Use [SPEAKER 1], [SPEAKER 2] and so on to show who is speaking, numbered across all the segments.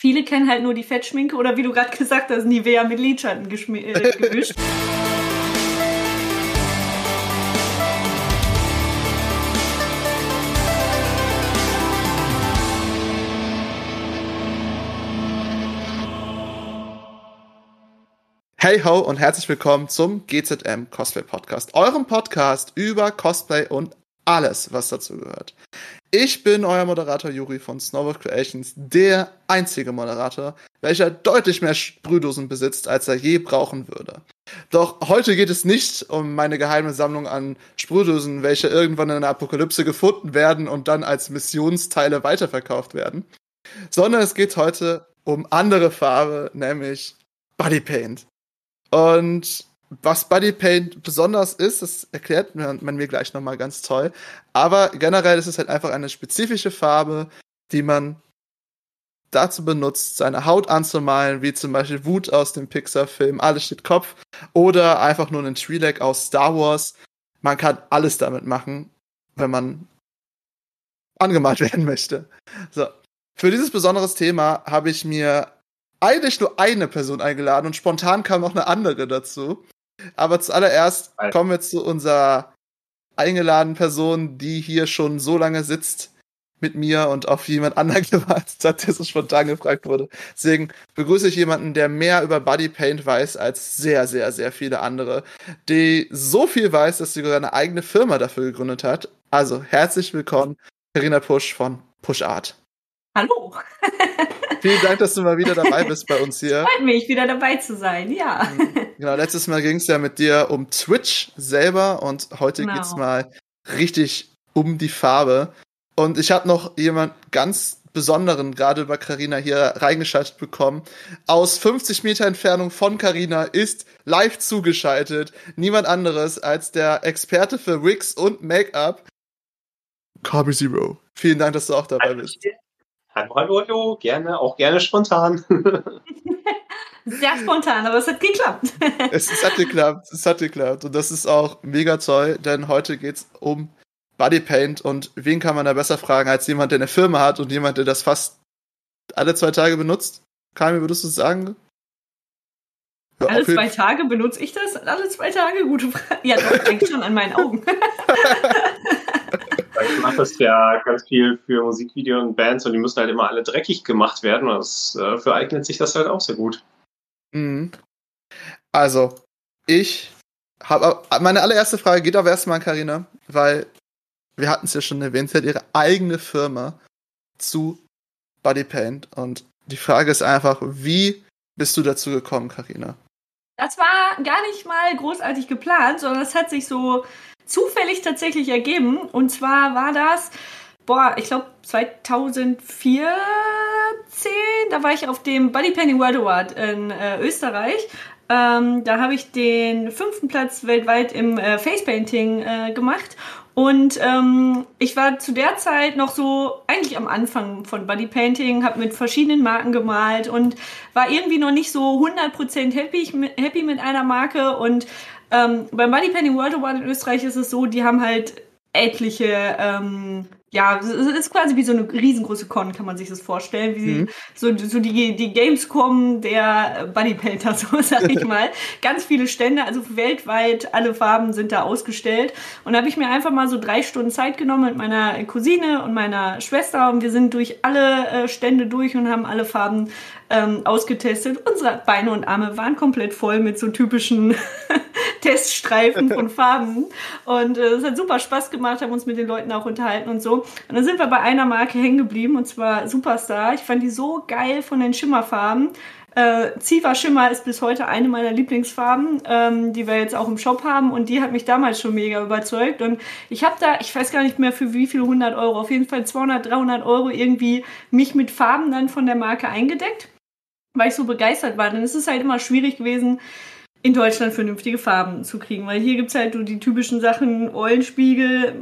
[SPEAKER 1] Viele kennen halt nur die Fettschminke oder wie du gerade gesagt hast, Nivea mit Lidschatten äh, gemischt.
[SPEAKER 2] Hey ho und herzlich willkommen zum GZM Cosplay Podcast, eurem Podcast über Cosplay und alles, was dazu gehört. Ich bin euer Moderator Juri von Snowboard Creations, der einzige Moderator, welcher deutlich mehr Sprühdosen besitzt, als er je brauchen würde. Doch heute geht es nicht um meine geheime Sammlung an Sprühdosen, welche irgendwann in der Apokalypse gefunden werden und dann als Missionsteile weiterverkauft werden, sondern es geht heute um andere Farbe, nämlich Body Paint. Und was Body Paint besonders ist, das erklärt man mir gleich nochmal ganz toll. Aber generell ist es halt einfach eine spezifische Farbe, die man dazu benutzt, seine Haut anzumalen, wie zum Beispiel Wut aus dem Pixar-Film Alles steht Kopf oder einfach nur einen Twi'lek aus Star Wars. Man kann alles damit machen, wenn man angemalt werden möchte. So. Für dieses besonderes Thema habe ich mir eigentlich nur eine Person eingeladen und spontan kam noch eine andere dazu. Aber zuallererst kommen wir zu unserer eingeladenen Person, die hier schon so lange sitzt mit mir und auf jemand anderen gewartet hat, der so spontan gefragt wurde. Deswegen begrüße ich jemanden, der mehr über Bodypaint weiß als sehr, sehr, sehr viele andere, die so viel weiß, dass sie sogar eine eigene Firma dafür gegründet hat. Also herzlich willkommen, Karina Pusch von Push Art.
[SPEAKER 1] Hallo.
[SPEAKER 2] Vielen Dank, dass du mal wieder dabei bist bei uns hier.
[SPEAKER 1] Freut mich, wieder dabei zu sein, ja.
[SPEAKER 2] Mhm. Genau, letztes Mal ging es ja mit dir um Twitch selber und heute genau. es mal richtig um die Farbe. Und ich habe noch jemand ganz Besonderen gerade über Karina hier reingeschaltet bekommen. Aus 50 Meter Entfernung von Karina ist live zugeschaltet niemand anderes als der Experte für Wigs und Make-up, Carby Zero. Vielen Dank, dass du auch dabei bist.
[SPEAKER 3] Hallo, hallo, hallo, gerne, auch gerne spontan.
[SPEAKER 1] Sehr spontan, aber es hat geklappt.
[SPEAKER 2] es, es, hat geklappt, es hat geklappt. Und das ist auch mega toll, denn heute geht es um Bodypaint und wen kann man da besser fragen als jemand, der eine Firma hat und jemand, der das fast alle zwei Tage benutzt? Kami, würdest du sagen?
[SPEAKER 1] Ja, alle zwei Tage benutze ich das? Alle zwei Tage? Gute Frage. Ja, doch, denke schon an meinen Augen.
[SPEAKER 3] Ich mache das ja ganz viel für Musikvideos und Bands und die müssen halt immer alle dreckig gemacht werden. Und das, äh, für eignet sich das halt auch sehr gut.
[SPEAKER 2] Mhm. Also, ich habe meine allererste Frage geht aber erstmal an Karina, weil wir hatten es ja schon erwähnt, sie hat ihre eigene Firma zu Bodypaint und die Frage ist einfach, wie bist du dazu gekommen, Karina?
[SPEAKER 1] Das war gar nicht mal großartig geplant, sondern es hat sich so zufällig tatsächlich ergeben. Und zwar war das, boah, ich glaube 2014, da war ich auf dem Body Painting World Award in äh, Österreich. Ähm, da habe ich den fünften Platz weltweit im äh, Face Painting äh, gemacht. Und ähm, ich war zu der Zeit noch so eigentlich am Anfang von Body Painting, habe mit verschiedenen Marken gemalt und war irgendwie noch nicht so 100% happy, happy mit einer Marke und ähm, beim Body Painting World Award in Österreich ist es so, die haben halt etliche ähm, ja, es ist quasi wie so eine riesengroße Con, kann man sich das vorstellen, wie mhm. so, so die, die Gamescom der Bodypainter, so sag ich mal. Ganz viele Stände, also weltweit, alle Farben sind da ausgestellt. Und da habe ich mir einfach mal so drei Stunden Zeit genommen mit meiner Cousine und meiner Schwester und wir sind durch alle äh, Stände durch und haben alle Farben ähm, ausgetestet. Unsere Beine und Arme waren komplett voll mit so typischen Teststreifen von Farben. Und äh, es hat super Spaß gemacht, haben uns mit den Leuten auch unterhalten und so. Und dann sind wir bei einer Marke hängen geblieben, und zwar Superstar. Ich fand die so geil von den Schimmerfarben. Äh, Ziva Schimmer ist bis heute eine meiner Lieblingsfarben, ähm, die wir jetzt auch im Shop haben und die hat mich damals schon mega überzeugt und ich habe da, ich weiß gar nicht mehr für wie viel 100 Euro, auf jeden Fall 200, 300 Euro irgendwie mich mit Farben dann von der Marke eingedeckt, weil ich so begeistert war. Denn es ist halt immer schwierig gewesen, in Deutschland vernünftige Farben zu kriegen. Weil hier gibt es halt so die typischen Sachen, Eulenspiegel,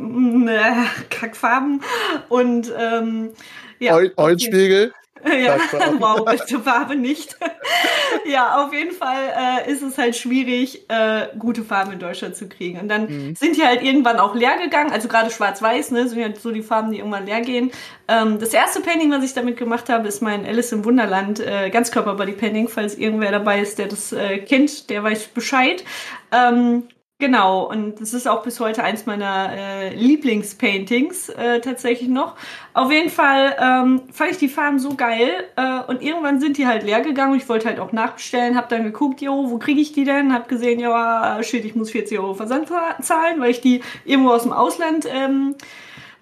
[SPEAKER 1] äh, Kackfarben und ähm,
[SPEAKER 2] ja. Eulenspiegel?
[SPEAKER 1] Ja, wow, beste Farbe nicht. ja, auf jeden Fall äh, ist es halt schwierig, äh, gute Farben in Deutschland zu kriegen. Und dann mhm. sind die halt irgendwann auch leer gegangen. Also gerade schwarz-weiß, ne, sind ja so die Farben, die irgendwann leer gehen. Ähm, das erste Painting, was ich damit gemacht habe, ist mein Alice im Wunderland äh, Ganzkörper-Body-Painting. Falls irgendwer dabei ist, der das äh, kennt, der weiß Bescheid. Ähm, Genau, und das ist auch bis heute eins meiner äh, Lieblingspaintings äh, tatsächlich noch. Auf jeden Fall ähm, fand ich die Farben so geil äh, und irgendwann sind die halt leer gegangen. Ich wollte halt auch nachbestellen, habe dann geguckt, jo, wo kriege ich die denn? Hab gesehen, ja, shit, ich muss 40 Euro Versand zahlen, weil ich die irgendwo aus dem Ausland ähm,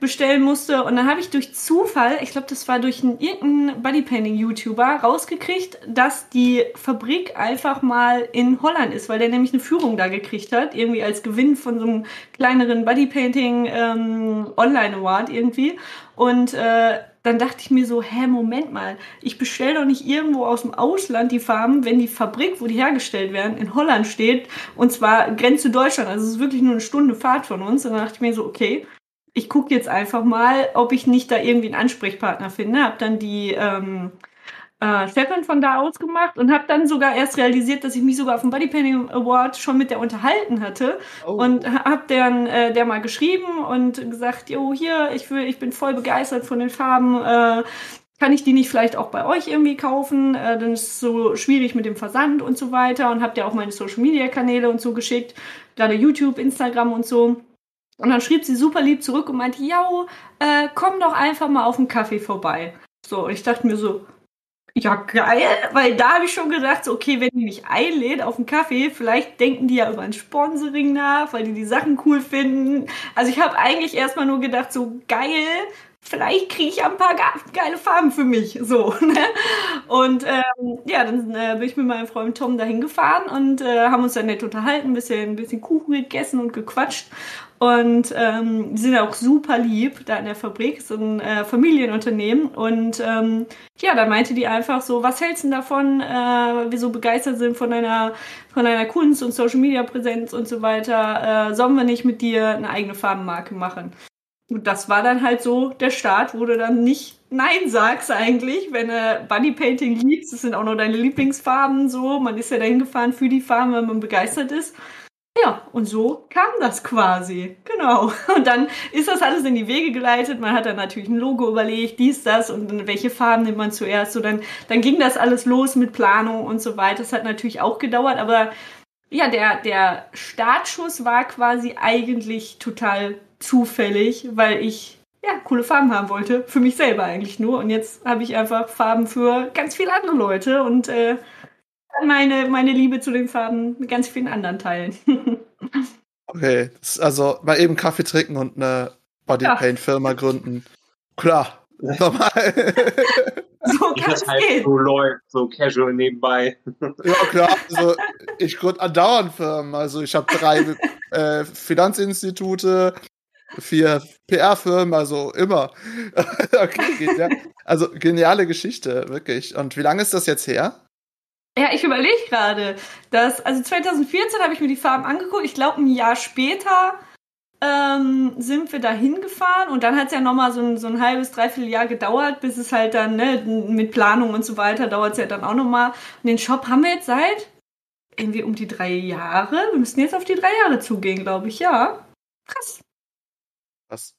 [SPEAKER 1] bestellen musste. Und dann habe ich durch Zufall, ich glaube, das war durch einen irgendeinen Bodypainting-YouTuber, rausgekriegt, dass die Fabrik einfach mal in Holland ist, weil der nämlich eine Führung da gekriegt hat, irgendwie als Gewinn von so einem kleineren Bodypainting ähm, irgendwie. Und äh, dann dachte ich mir so, hä, Moment mal, ich bestelle doch nicht irgendwo aus dem Ausland die Farben, wenn die Fabrik, wo die hergestellt werden, in Holland steht und zwar Grenze Deutschland, also es ist wirklich nur eine Stunde Fahrt von uns. Und dann dachte ich mir so, okay, ich gucke jetzt einfach mal, ob ich nicht da irgendwie einen Ansprechpartner finde. Habe dann die ähm, äh, Chefin von da aus gemacht und habe dann sogar erst realisiert, dass ich mich sogar auf dem Bodypainting Award schon mit der unterhalten hatte oh. und habe dann äh, der mal geschrieben und gesagt, jo hier, ich will, ich bin voll begeistert von den Farben. Äh, kann ich die nicht vielleicht auch bei euch irgendwie kaufen? Äh, dann ist es so schwierig mit dem Versand und so weiter und habt ja auch meine Social Media Kanäle und so geschickt, gerade YouTube, Instagram und so. Und dann schrieb sie super lieb zurück und meinte, ja, äh, komm doch einfach mal auf einen Kaffee vorbei. So, und ich dachte mir so, ja, geil, weil da habe ich schon gedacht, so, okay, wenn die mich einlädt auf einen Kaffee, vielleicht denken die ja über ein Sponsoring nach, weil die die Sachen cool finden. Also ich habe eigentlich erstmal nur gedacht, so geil, vielleicht kriege ich ein paar geile Farben für mich. So, ne? Und ähm, ja, dann äh, bin ich mit meinem Freund Tom dahin gefahren und äh, haben uns dann nett unterhalten, ein bisschen, ein bisschen Kuchen gegessen und gequatscht. Und ähm, die sind auch super lieb da in der Fabrik, so ein äh, Familienunternehmen. Und ähm, ja, da meinte die einfach so, was hältst du davon, äh, wir so begeistert sind von deiner, von deiner Kunst und Social Media Präsenz und so weiter, äh, sollen wir nicht mit dir eine eigene Farbenmarke machen? Und das war dann halt so der Start, wo du dann nicht Nein sagst eigentlich, wenn du Bodypainting liebst. Das sind auch noch deine Lieblingsfarben so. Man ist ja dahin gefahren für die Farben, wenn man begeistert ist. Ja, und so kam das quasi. Genau. Und dann ist das alles in die Wege geleitet. Man hat dann natürlich ein Logo überlegt, dies, das und welche Farben nimmt man zuerst. So, dann, dann ging das alles los mit Planung und so weiter. Das hat natürlich auch gedauert, aber ja, der, der Startschuss war quasi eigentlich total zufällig, weil ich ja, coole Farben haben wollte. Für mich selber eigentlich nur. Und jetzt habe ich einfach Farben für ganz viele andere Leute und äh, meine, meine Liebe zu den Farben mit ganz vielen anderen teilen.
[SPEAKER 2] okay, also mal eben Kaffee trinken und eine Bodypaint-Firma gründen. Klar, normal.
[SPEAKER 3] So kann es halt so läuft, so casual nebenbei.
[SPEAKER 2] Ja, klar. Also, ich gründe andauernd Firmen. Also, ich habe drei äh, Finanzinstitute, vier PR-Firmen, also immer. okay, ja. Also, geniale Geschichte, wirklich. Und wie lange ist das jetzt her?
[SPEAKER 1] Ja, ich überlege gerade, dass, also 2014 habe ich mir die Farben angeguckt. Ich glaube, ein Jahr später ähm, sind wir da hingefahren und dann hat es ja nochmal so ein, so ein halbes, dreiviertel Jahr gedauert, bis es halt dann, ne, mit Planung und so weiter, dauert es ja dann auch nochmal. Und den Shop haben wir jetzt seit irgendwie um die drei Jahre. Wir müssen jetzt auf die drei Jahre zugehen, glaube ich, ja. Krass.
[SPEAKER 2] Was?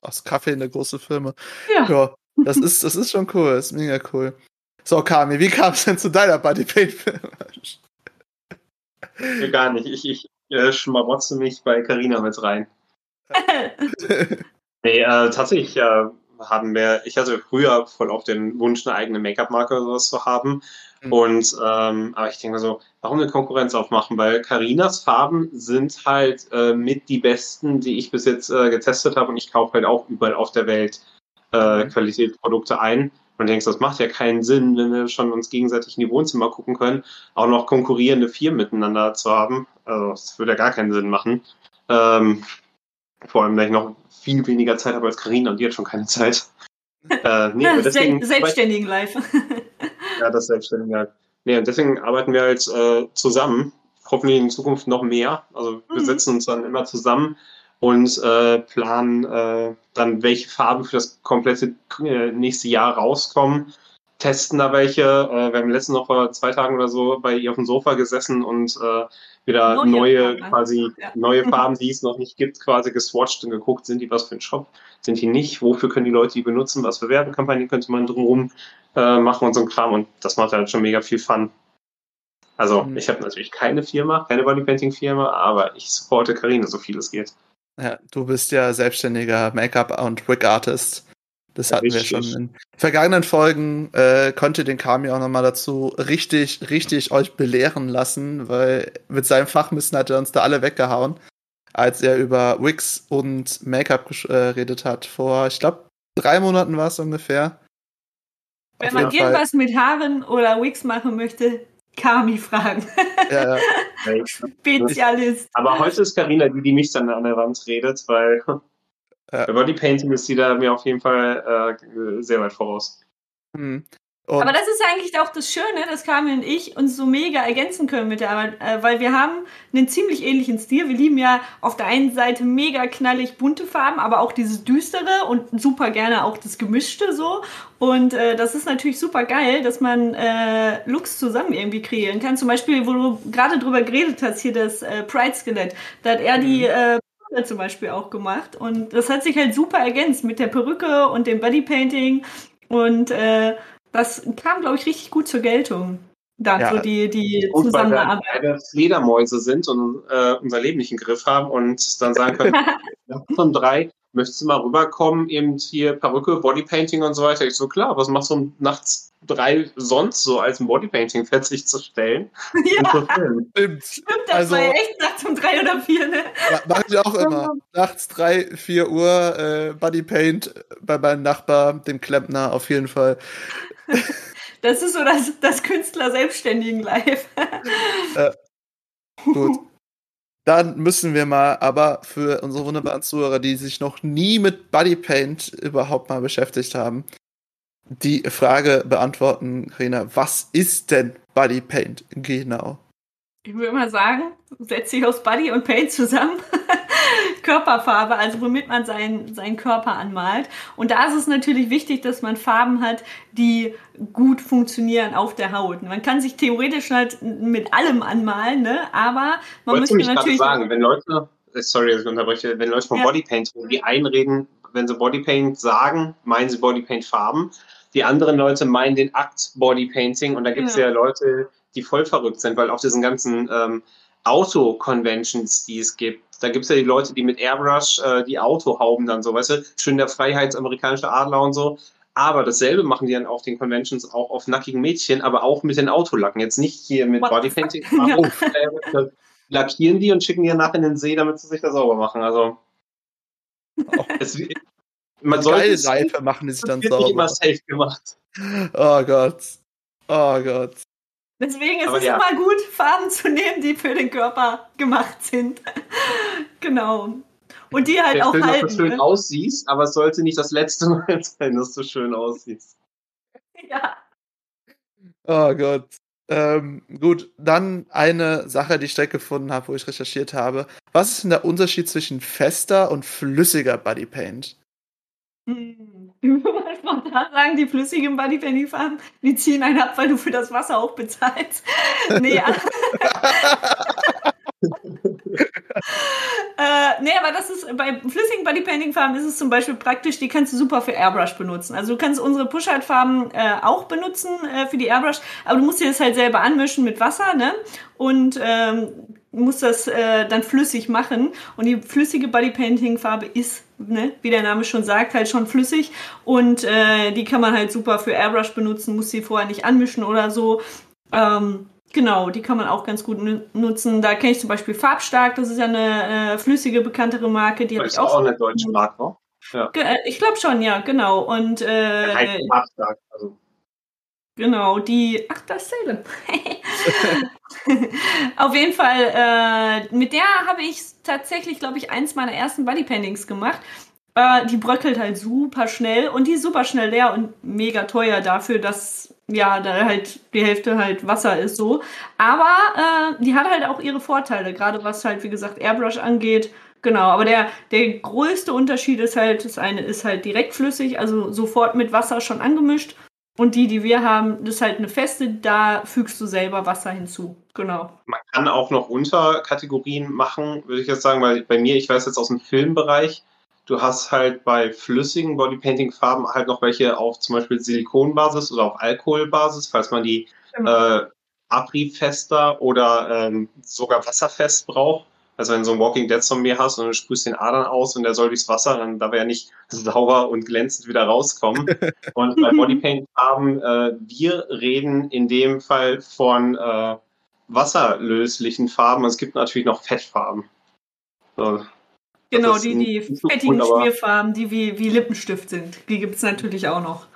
[SPEAKER 2] Aus Kaffee eine große Firma. Ja. ja. Das ist, das ist schon cool, das ist mega cool. So, Kami, wie kam es denn zu deiner Bodypaint-Firma?
[SPEAKER 3] Gar nicht. Ich, ich äh, schmarotze mich bei Carina mit rein. nee, äh, tatsächlich äh, haben wir, ich hatte früher voll auf den Wunsch, eine eigene Make-up-Marke oder sowas zu haben. Mhm. Und ähm, aber ich denke mal so, warum eine Konkurrenz aufmachen? Weil Carinas Farben sind halt äh, mit die besten, die ich bis jetzt äh, getestet habe und ich kaufe halt auch überall auf der Welt äh, mhm. Qualitätsprodukte ein und denkst, das macht ja keinen Sinn, wenn wir schon uns gegenseitig in die Wohnzimmer gucken können, auch noch konkurrierende Firmen miteinander zu haben. Also das würde ja gar keinen Sinn machen. Ähm, vor allem, weil ich noch viel weniger Zeit habe als Karina und die hat schon keine Zeit.
[SPEAKER 1] Äh, nee, ja, deswegen, Selbstständigen Live.
[SPEAKER 3] ja, das Selbstständigen Live. Nee, und deswegen arbeiten wir halt äh, zusammen. Hoffentlich in Zukunft noch mehr. Also wir mhm. setzen uns dann immer zusammen und äh, planen äh, dann, welche Farben für das komplette äh, nächste Jahr rauskommen. testen da welche. Äh, wir haben letztens noch vor zwei Tagen oder so bei ihr auf dem Sofa gesessen und äh, wieder neue, neue Farben. quasi ja. neue Farben, die es noch nicht gibt, quasi geswatcht und geguckt, sind die was für ein Shop, sind die nicht, wofür können die Leute die benutzen, was für Werbekampagnen könnte man drumherum äh, machen und so ein Kram und das macht halt schon mega viel Fun. Also mhm. ich habe natürlich keine Firma, keine Bodypainting-Firma, aber ich supporte Karine, so viel es geht.
[SPEAKER 2] Ja, du bist ja selbstständiger Make-up- und Wig-Artist. Das hatten richtig. wir schon in vergangenen Folgen. Äh, konnte den Kami auch nochmal dazu richtig, richtig euch belehren lassen, weil mit seinem Fachwissen hat er uns da alle weggehauen, als er über Wigs und Make-up geredet hat. Vor, ich glaube, drei Monaten war es ungefähr.
[SPEAKER 1] Wenn man irgendwas mit Haaren oder Wigs machen möchte, Kami fragen. Ja, ja. Spezialist.
[SPEAKER 3] Aber heute ist Karina die, die mich dann an der Wand redet, weil ja. Bei Bodypainting ist die da mir auf jeden Fall äh, sehr weit voraus.
[SPEAKER 1] Mhm. Aber das ist eigentlich auch das Schöne, dass Carmen und ich uns so mega ergänzen können mit der Arbeit, äh, weil wir haben einen ziemlich ähnlichen Stil. Wir lieben ja auf der einen Seite mega knallig bunte Farben, aber auch dieses düstere und super gerne auch das gemischte so. Und äh, das ist natürlich super geil, dass man äh, Looks zusammen irgendwie kreieren kann. Zum Beispiel, wo du gerade drüber geredet hast, hier das äh, Pride-Skelett. Da hat er die äh, zum Beispiel auch gemacht. Und das hat sich halt super ergänzt mit der Perücke und dem Bodypainting. Und äh, das kam, glaube ich, richtig gut zur Geltung. Da ja, so die, die
[SPEAKER 3] und Zusammenarbeit. Weil wir Fledermäuse sind und äh, unser Leben nicht im Griff haben und dann sagen können, von drei, möchtest du mal rüberkommen, eben hier Perücke, Bodypainting und so weiter? Ich so, klar, was machst du nachts drei sonst so als ein Bodypainting fertigzustellen. Ja,
[SPEAKER 1] stimmt. Stimmt, das also, war ja echt nachts um drei oder vier, ne?
[SPEAKER 2] Machen ich auch immer. Nachts drei, vier Uhr äh, Bodypaint bei meinem Nachbar, dem Klempner, auf jeden Fall.
[SPEAKER 1] Das ist so das, das Künstler-Selbstständigen-Live.
[SPEAKER 2] Äh, gut. Dann müssen wir mal aber für unsere wunderbaren Zuhörer, die sich noch nie mit Bodypaint überhaupt mal beschäftigt haben, die Frage beantworten, Karina. Was ist denn Body Paint genau?
[SPEAKER 1] Ich würde mal sagen, setzt sich aus Body und Paint zusammen. Körperfarbe, also womit man seinen, seinen Körper anmalt. Und da ist es natürlich wichtig, dass man Farben hat, die gut funktionieren auf der Haut. Man kann sich theoretisch halt mit allem anmalen, ne? aber man
[SPEAKER 3] Wolltest müsste natürlich. sagen, wenn Leute, äh, sorry, dass ich unterbreche, wenn Leute von ja. Bodypaint die einreden, wenn sie Bodypaint sagen, meinen sie Bodypaint-Farben. Die anderen Leute meinen den Akt Bodypainting und da gibt es ja. ja. Leute, die voll verrückt sind, weil auf diesen ganzen ähm, Auto-Conventions, die es gibt, da gibt es ja die Leute, die mit Airbrush äh, die Autohauben dann so, weißt du, schön der freiheitsamerikanische Adler und so. Aber dasselbe machen die dann auf den Conventions auch auf nackigen Mädchen, aber auch mit den Autolacken. Jetzt nicht hier mit Bodypainting. Ja. Äh, lackieren die und schicken die nachher in den See, damit sie sich da sauber machen. Also. Oh. Es,
[SPEAKER 2] man sollte Seife machen die sich dann sauber.
[SPEAKER 3] immer safe gemacht.
[SPEAKER 2] Oh Gott. Oh Gott.
[SPEAKER 1] Deswegen ist Aber es ja. immer gut, Farben zu nehmen, die für den Körper gemacht sind. genau. Und die halt Der auch Film, halten.
[SPEAKER 3] Dass du schön ne? aussiehst, aber es sollte nicht das letzte Mal sein, dass du schön aussiehst.
[SPEAKER 1] Ja.
[SPEAKER 2] Oh Gott. Ähm, gut, dann eine Sache, die ich direkt gefunden habe, wo ich recherchiert habe. Was ist denn der Unterschied zwischen fester und flüssiger Bodypaint?
[SPEAKER 1] Hm. Spontan sagen, die flüssigen Bodypainting-Farben, die ziehen einen ab, weil du für das Wasser auch bezahlst. nee, äh, nee, aber das ist bei flüssigen Bodypainting-Farben ist es zum Beispiel praktisch, die kannst du super für Airbrush benutzen. Also du kannst unsere Push-Art-Farben äh, auch benutzen äh, für die Airbrush, aber du musst dir das halt selber anmischen mit Wasser, ne? Und ähm, muss das äh, dann flüssig machen. Und die flüssige Bodypainting-Farbe ist, ne, wie der Name schon sagt, halt schon flüssig. Und äh, die kann man halt super für Airbrush benutzen, muss sie vorher nicht anmischen oder so. Ähm, genau, die kann man auch ganz gut nutzen. Da kenne ich zum Beispiel Farbstark, das ist ja eine äh, flüssige, bekanntere Marke. Die
[SPEAKER 3] das ist auch, auch eine deutsche Marke, ne?
[SPEAKER 1] Ja. Äh, ich glaube schon, ja, genau. Und äh, Farbstark, also. Genau, die. Ach, das Salem. Auf jeden Fall, äh, mit der habe ich tatsächlich, glaube ich, eins meiner ersten Bodypaintings gemacht. Äh, die bröckelt halt super schnell und die ist super schnell leer und mega teuer dafür, dass ja, da halt die Hälfte halt Wasser ist so. Aber äh, die hat halt auch ihre Vorteile, gerade was halt, wie gesagt, Airbrush angeht. Genau, aber der, der größte Unterschied ist halt, das eine ist halt direkt flüssig, also sofort mit Wasser schon angemischt Und die, die wir haben, das ist halt eine feste, da fügst du selber Wasser hinzu. Genau.
[SPEAKER 3] Man kann auch noch Unterkategorien machen, würde ich jetzt sagen, weil bei mir, ich weiß jetzt aus dem Filmbereich, du hast halt bei flüssigen Bodypainting-Farben halt noch welche auf zum Beispiel Silikonbasis oder auf Alkoholbasis, falls man die genau. äh, abriebfester oder ähm, sogar wasserfest braucht. Also wenn du so ein Walking Dead Zombie hast und du sprühst den Adern aus und der soll durchs Wasser, dann darf er ja nicht sauber und glänzend wieder rauskommen. und bei Bodypaint Farben, äh, wir reden in dem Fall von äh, wasserlöslichen Farben. Es gibt natürlich noch Fettfarben.
[SPEAKER 1] So. Genau, die, die fettigen Schmierfarben, die wie, wie Lippenstift sind. Die gibt es natürlich auch noch.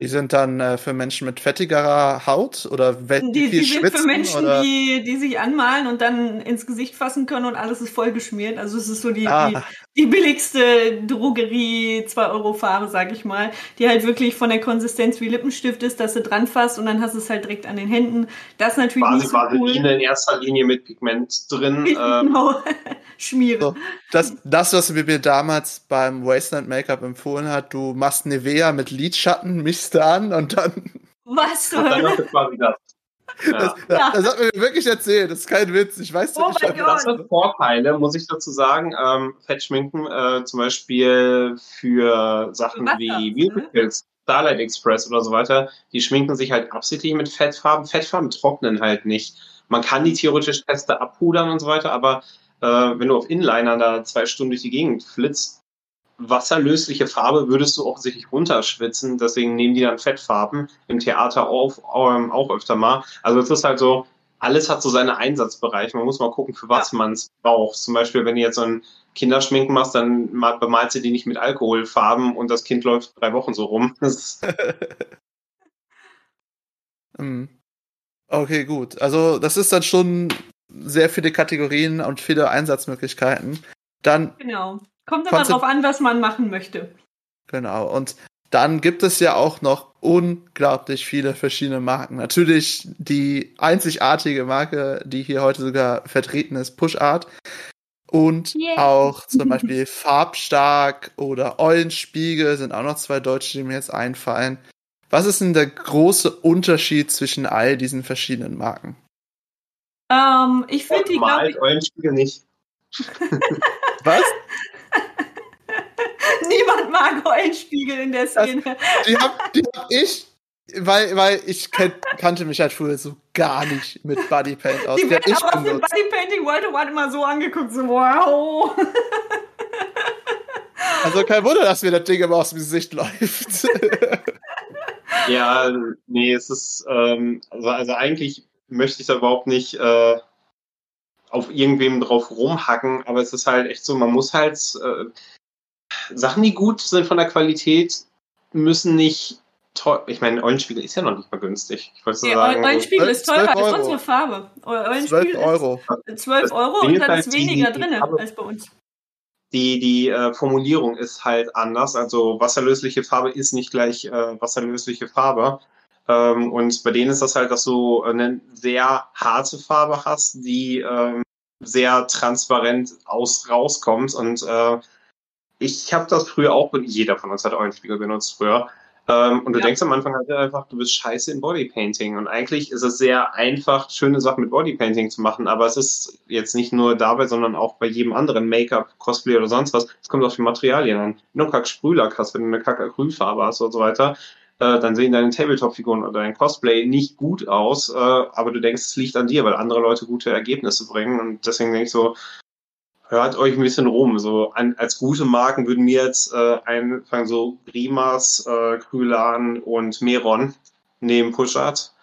[SPEAKER 2] Die sind dann äh, für Menschen mit fettigerer Haut oder
[SPEAKER 1] die, die, die sind für Menschen, die, die sich anmalen und dann ins Gesicht fassen können und alles ist vollgeschmiert. Also es ist so die, ah. die, die, billigste Drogerie 2 Euro Farbe, sag ich mal, die halt wirklich von der Konsistenz wie Lippenstift ist, dass du dran fasst und dann hast du es halt direkt an den Händen. Das ist natürlich
[SPEAKER 3] Quasi nicht so cool. in erster Linie mit Pigment drin. genau.
[SPEAKER 1] Ähm, schmiere. So,
[SPEAKER 2] das, das, was mir damals beim Wasteland Make-up empfohlen hat, du machst Nivea mit Lidschatten, mischst du an und dann.
[SPEAKER 1] Was du dann quasi
[SPEAKER 2] das. Das, ja. das, hat mir wirklich erzählt, das ist kein Witz. Ich weiß oh nicht,
[SPEAKER 3] das hat Vorteile, muss ich dazu sagen. Ähm, Fettschminken äh, zum Beispiel für Sachen für wie Musicals, Starlight Express oder so weiter, die schminken sich halt absichtlich mit Fettfarben. Fettfarben trocknen halt nicht. Man kann die theoretisch feste abpudern und so weiter, aber äh, wenn du auf Inliner da zwei Stunden durch die Gegend flitzt, wasserlösliche Farbe würdest du auch sicherlich runterschwitzen. Deswegen nehmen die dann Fettfarben im Theater auf, ähm, auch öfter mal. Also es ist halt so, alles hat so seine Einsatzbereiche. Man muss mal gucken, für was ja. man es braucht. Zum Beispiel, wenn du jetzt so ein Kinderschminken machst, dann bemalst du die nicht mit Alkoholfarben und das Kind läuft drei Wochen so rum.
[SPEAKER 2] Hm. okay, gut. Also das ist dann schon sehr viele Kategorien und viele Einsatzmöglichkeiten. Dann
[SPEAKER 1] genau. Kommt immer drauf an, was man machen möchte.
[SPEAKER 2] Genau. Und dann gibt es ja auch noch unglaublich viele verschiedene Marken. Natürlich die einzigartige Marke, die hier heute sogar vertreten ist, Push Art. Und yeah. auch zum Beispiel Farbstark oder Eulenspiegel sind auch noch zwei deutsche, die mir jetzt einfallen. Was ist denn der große Unterschied zwischen all diesen verschiedenen Marken?
[SPEAKER 1] Ähm, ich finde die,
[SPEAKER 3] glaube ich... Eulenspiegel nicht.
[SPEAKER 2] Was?
[SPEAKER 1] Niemand mag Eulenspiegel in der Szene. Das,
[SPEAKER 2] die hab, die hab ich, weil, weil ich kenn, kannte mich halt früher so gar nicht mit Bodypaint aus.
[SPEAKER 1] Die, werden aber für Bodypainting World One immer so angeguckt, so wow.
[SPEAKER 2] Also kein Wunder, dass mir das Ding immer aus dem Gesicht läuft.
[SPEAKER 3] ja, nee, es ist, ähm, also, also eigentlich möchte ich da überhaupt nicht äh, auf irgendwem drauf rumhacken, aber es ist halt echt so, man muss halt äh, Sachen, die gut sind von der Qualität, müssen nicht teuer. Ich meine, Eulenspiegel ist ja noch nicht mal günstig. Ich wollte ja, sagen,
[SPEAKER 1] Eulenspiegel ist teurer als unsere Farbe.
[SPEAKER 2] Eulenspiegel 12 Euro.
[SPEAKER 1] 12 Euro und dann ist weniger drin als bei uns.
[SPEAKER 3] Die, die äh, Formulierung ist halt anders. Also wasserlösliche Farbe ist nicht gleich äh, wasserlösliche Farbe. Ähm, und bei denen ist das halt, dass du eine sehr harte Farbe hast, die ähm, sehr transparent aus rauskommt. Und äh, ich habe das früher auch, jeder von uns hat Eulenspiegel benutzt früher. Ähm, und du ja. denkst am Anfang halt einfach, du bist scheiße in Bodypainting. Und eigentlich ist es sehr einfach, schöne Sachen mit Bodypainting zu machen. Aber es ist jetzt nicht nur dabei, sondern auch bei jedem anderen Make-up, Cosplay oder sonst was. Es kommt auf die Materialien an. Wenn du einen Kack-Sprühlack hast, wenn du eine Kack-Acrylfarbe hast und so weiter, äh, dann sehen deine Tabletop-Figuren oder dein Cosplay nicht gut aus, äh, aber du denkst, es liegt an dir, weil andere Leute gute Ergebnisse bringen. Und deswegen denke ich so, hört euch ein bisschen rum. So an, als gute Marken würden mir jetzt äh, einfallen so Grimas, äh, Krylan und Meron neben Pushart.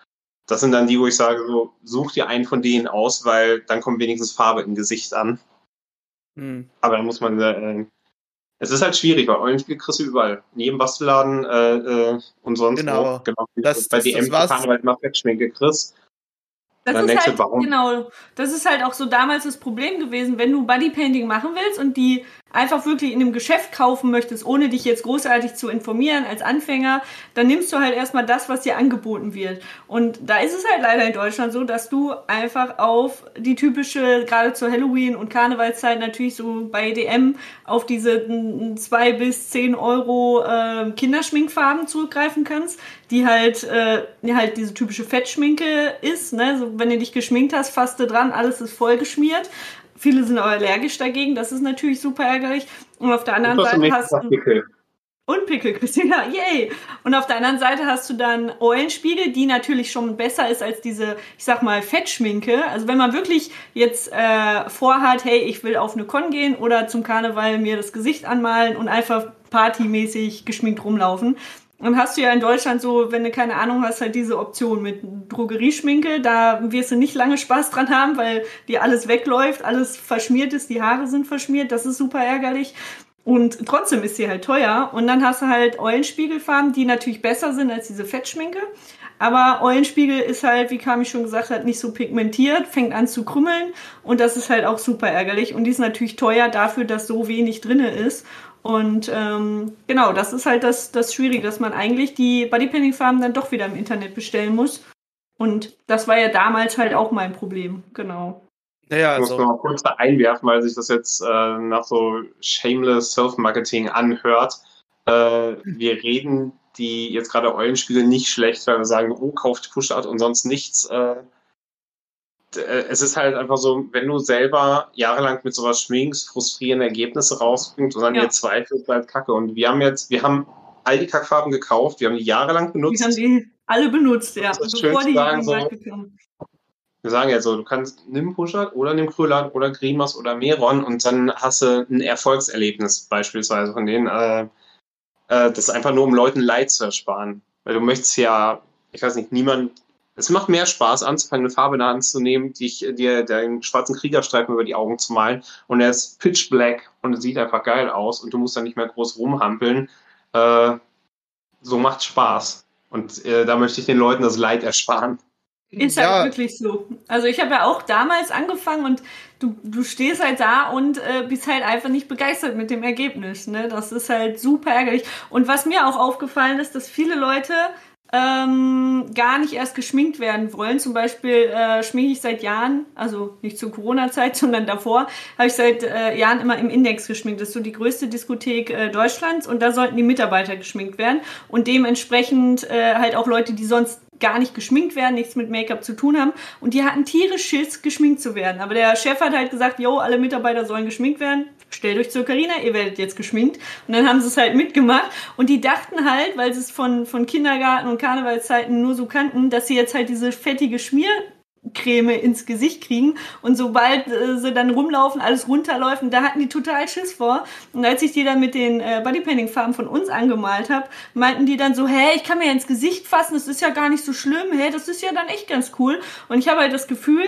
[SPEAKER 3] Das sind dann die, wo ich sage, so, such dir einen von denen aus, weil dann kommt wenigstens Farbe im Gesicht an. Hm. Aber dann muss man äh, es ist halt schwierig, weil Eulenspiel kriegst du überall. Jedem Bastelladen äh, äh, und sonst
[SPEAKER 2] genau.
[SPEAKER 3] wo. Genau.
[SPEAKER 2] Das, bei
[SPEAKER 3] das, DM Karneval nach Fettschminke kriegst.
[SPEAKER 1] Das ist halt, warum? genau, das ist halt auch so damals das Problem gewesen, wenn du Bodypainting machen willst und die einfach wirklich in einem Geschäft kaufen möchtest, ohne dich jetzt großartig zu informieren als Anfänger, dann nimmst du halt erstmal das, was dir angeboten wird. Und da ist es halt leider in Deutschland so, dass du einfach auf die typische, gerade zur Halloween- und Karnevalszeit natürlich so bei DM auf diese zwei bis zehn Euro äh, Kinderschminkfarben zurückgreifen kannst, die halt, äh, halt diese typische Fettschminke ist. Ne? So, wenn du dich geschminkt hast, fasst du dran, alles ist voll geschmiert. Viele sind auch allergisch dagegen, das ist natürlich super ärgerlich. Und auf der anderen Seite hast du. Pickel. Und Pickel, Christina, yay! Und auf der anderen Seite hast du dann Eulenspiegel, die natürlich schon besser ist als diese, ich sag mal, Fettschminke. Also wenn man wirklich jetzt äh, vorhat, hey, ich will auf eine Con gehen oder zum Karneval mir das Gesicht anmalen und einfach partymäßig geschminkt rumlaufen, dann hast du ja in Deutschland so, wenn du keine Ahnung hast, halt diese Option mit Drogerieschminke. Da wirst du nicht lange Spaß dran haben, weil dir alles wegläuft, alles verschmiert ist, die Haare sind verschmiert. Das ist super ärgerlich. Und trotzdem ist sie halt teuer. Und dann hast du halt Eulenspiegelfarben, die natürlich besser sind als diese Fettschminke. Aber Eulenspiegel ist halt, wie Kami schon gesagt hat, nicht so pigmentiert, fängt an zu krümmeln und das ist halt auch super ärgerlich. Und die ist natürlich teuer dafür, dass so wenig drinne ist. Und ähm, genau, das ist halt das, das Schwierige, dass man eigentlich die Bodypainting-Farben dann doch wieder im Internet bestellen muss. Und das war ja damals halt auch mein Problem, genau.
[SPEAKER 3] Naja, also. Ich muss mal kurz da einwerfen, weil sich das jetzt äh, nach so shameless Self-Marketing anhört. Äh, wir reden die jetzt gerade Eulenspiegel nicht schlecht, weil wir sagen, oh, kauft Push-Out und sonst nichts. Äh, es ist halt einfach so, wenn du selber jahrelang mit sowas schminkst, frustrierende Ergebnisse rauskriegst und dann ja. dir zweifelt, bleibt kacke. Und wir haben jetzt, wir haben all die Kackfarben gekauft, wir haben die jahrelang benutzt.
[SPEAKER 1] Wir haben die alle benutzt, ja.
[SPEAKER 3] Das bevor die sagen, so, wir sagen ja so, du kannst nimm Pushart oder nimm Krüller oder Grimas oder Meron und dann hast du ein Erfolgserlebnis beispielsweise von denen. Äh, äh, das ist einfach nur, um Leuten Leid zu ersparen. Weil du möchtest ja, ich weiß nicht, niemand es macht mehr Spaß, anzufangen, eine Farbe in der Hand zu nehmen, dich, dir den schwarzen Kriegerstreifen über die Augen zu malen und er ist pitch black und es sieht einfach geil aus und du musst dann nicht mehr groß rumhampeln. Äh, so macht Spaß. Und äh, da möchte ich den Leuten das Leid ersparen.
[SPEAKER 1] Ist halt ja. wirklich so. Also ich habe ja auch damals angefangen und du, du stehst halt da und äh, bist halt einfach nicht begeistert mit dem Ergebnis. Ne? Das ist halt super ärgerlich. Und was mir auch aufgefallen ist, dass viele Leute ähm, gar nicht erst geschminkt werden wollen. Zum Beispiel äh, schminke ich seit Jahren, also nicht zur Corona-Zeit, sondern davor, habe ich seit äh, Jahren immer im Index geschminkt. Das ist so die größte Diskothek äh, Deutschlands und da sollten die Mitarbeiter geschminkt werden und dementsprechend äh, halt auch Leute, die sonst gar nicht geschminkt werden, nichts mit Make-up zu tun haben. Und die hatten tierisch Schiss, geschminkt zu werden. Aber der Chef hat halt gesagt, jo, alle Mitarbeiter sollen geschminkt werden. Stellt euch zur Carina, ihr werdet jetzt geschminkt. Und dann haben sie es halt mitgemacht. Und die dachten halt, weil sie es von, von Kindergarten und Karnevalszeiten nur so kannten, dass sie jetzt halt diese fettige Schmier Creme ins Gesicht kriegen und sobald äh, sie dann rumlaufen, alles runterläuft und da hatten die total Schiss vor und als ich die dann mit den äh, Bodypainting Farben von uns angemalt habe, meinten die dann so, hä, ich kann mir ins Gesicht fassen, das ist ja gar nicht so schlimm, hä, das ist ja dann echt ganz cool und ich habe halt das Gefühl,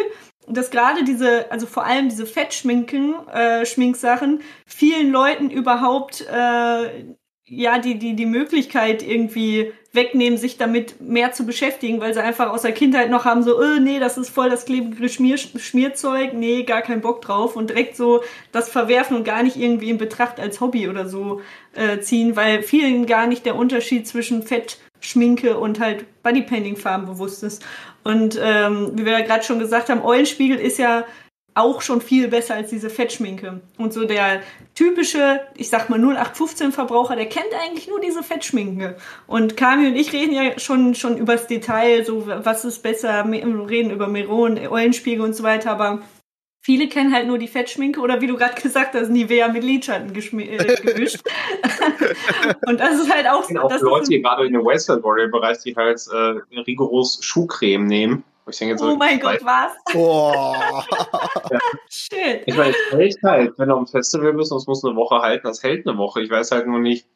[SPEAKER 1] dass gerade diese, also vor allem diese Fettschminken, äh, Schminksachen, vielen Leuten überhaupt äh, ja die die die Möglichkeit irgendwie wegnehmen, sich damit mehr zu beschäftigen, weil sie einfach aus der Kindheit noch haben, so, oh, nee, das ist voll das klebige Schmier Schmierzeug, nee, gar keinen Bock drauf und direkt so das verwerfen und gar nicht irgendwie in Betracht als Hobby oder so äh, ziehen, weil vielen gar nicht der Unterschied zwischen Fett, Schminke und halt Bodypainting-Farben bewusst ist. Und ähm, wie wir ja gerade schon gesagt haben, Eulenspiegel ist ja auch schon viel besser als diese Fettschminke. Und so der typische, ich sag mal 0815 Verbraucher, der kennt eigentlich nur diese Fettschminke. Und Kami und ich reden ja schon, schon übers Detail, so was ist besser, reden über Meron, Eulenspiegel und so weiter, aber Viele kennen halt nur die Fettschminke oder wie du gerade gesagt hast, Nivea mit Lidschatten äh, gemischt. und das ist halt auch
[SPEAKER 3] so. auch Leute, die gerade in den Western Warrior Bereich, die halt äh, rigoros Schuhcreme nehmen
[SPEAKER 1] ich denke so, oh mein Gott, was?
[SPEAKER 2] Boah.
[SPEAKER 3] ja. Shit. Ich meine, es hält halt. Wenn wir auf ein Festival müssen, das muss eine Woche halten, das hält eine Woche. Ich weiß halt nur nicht,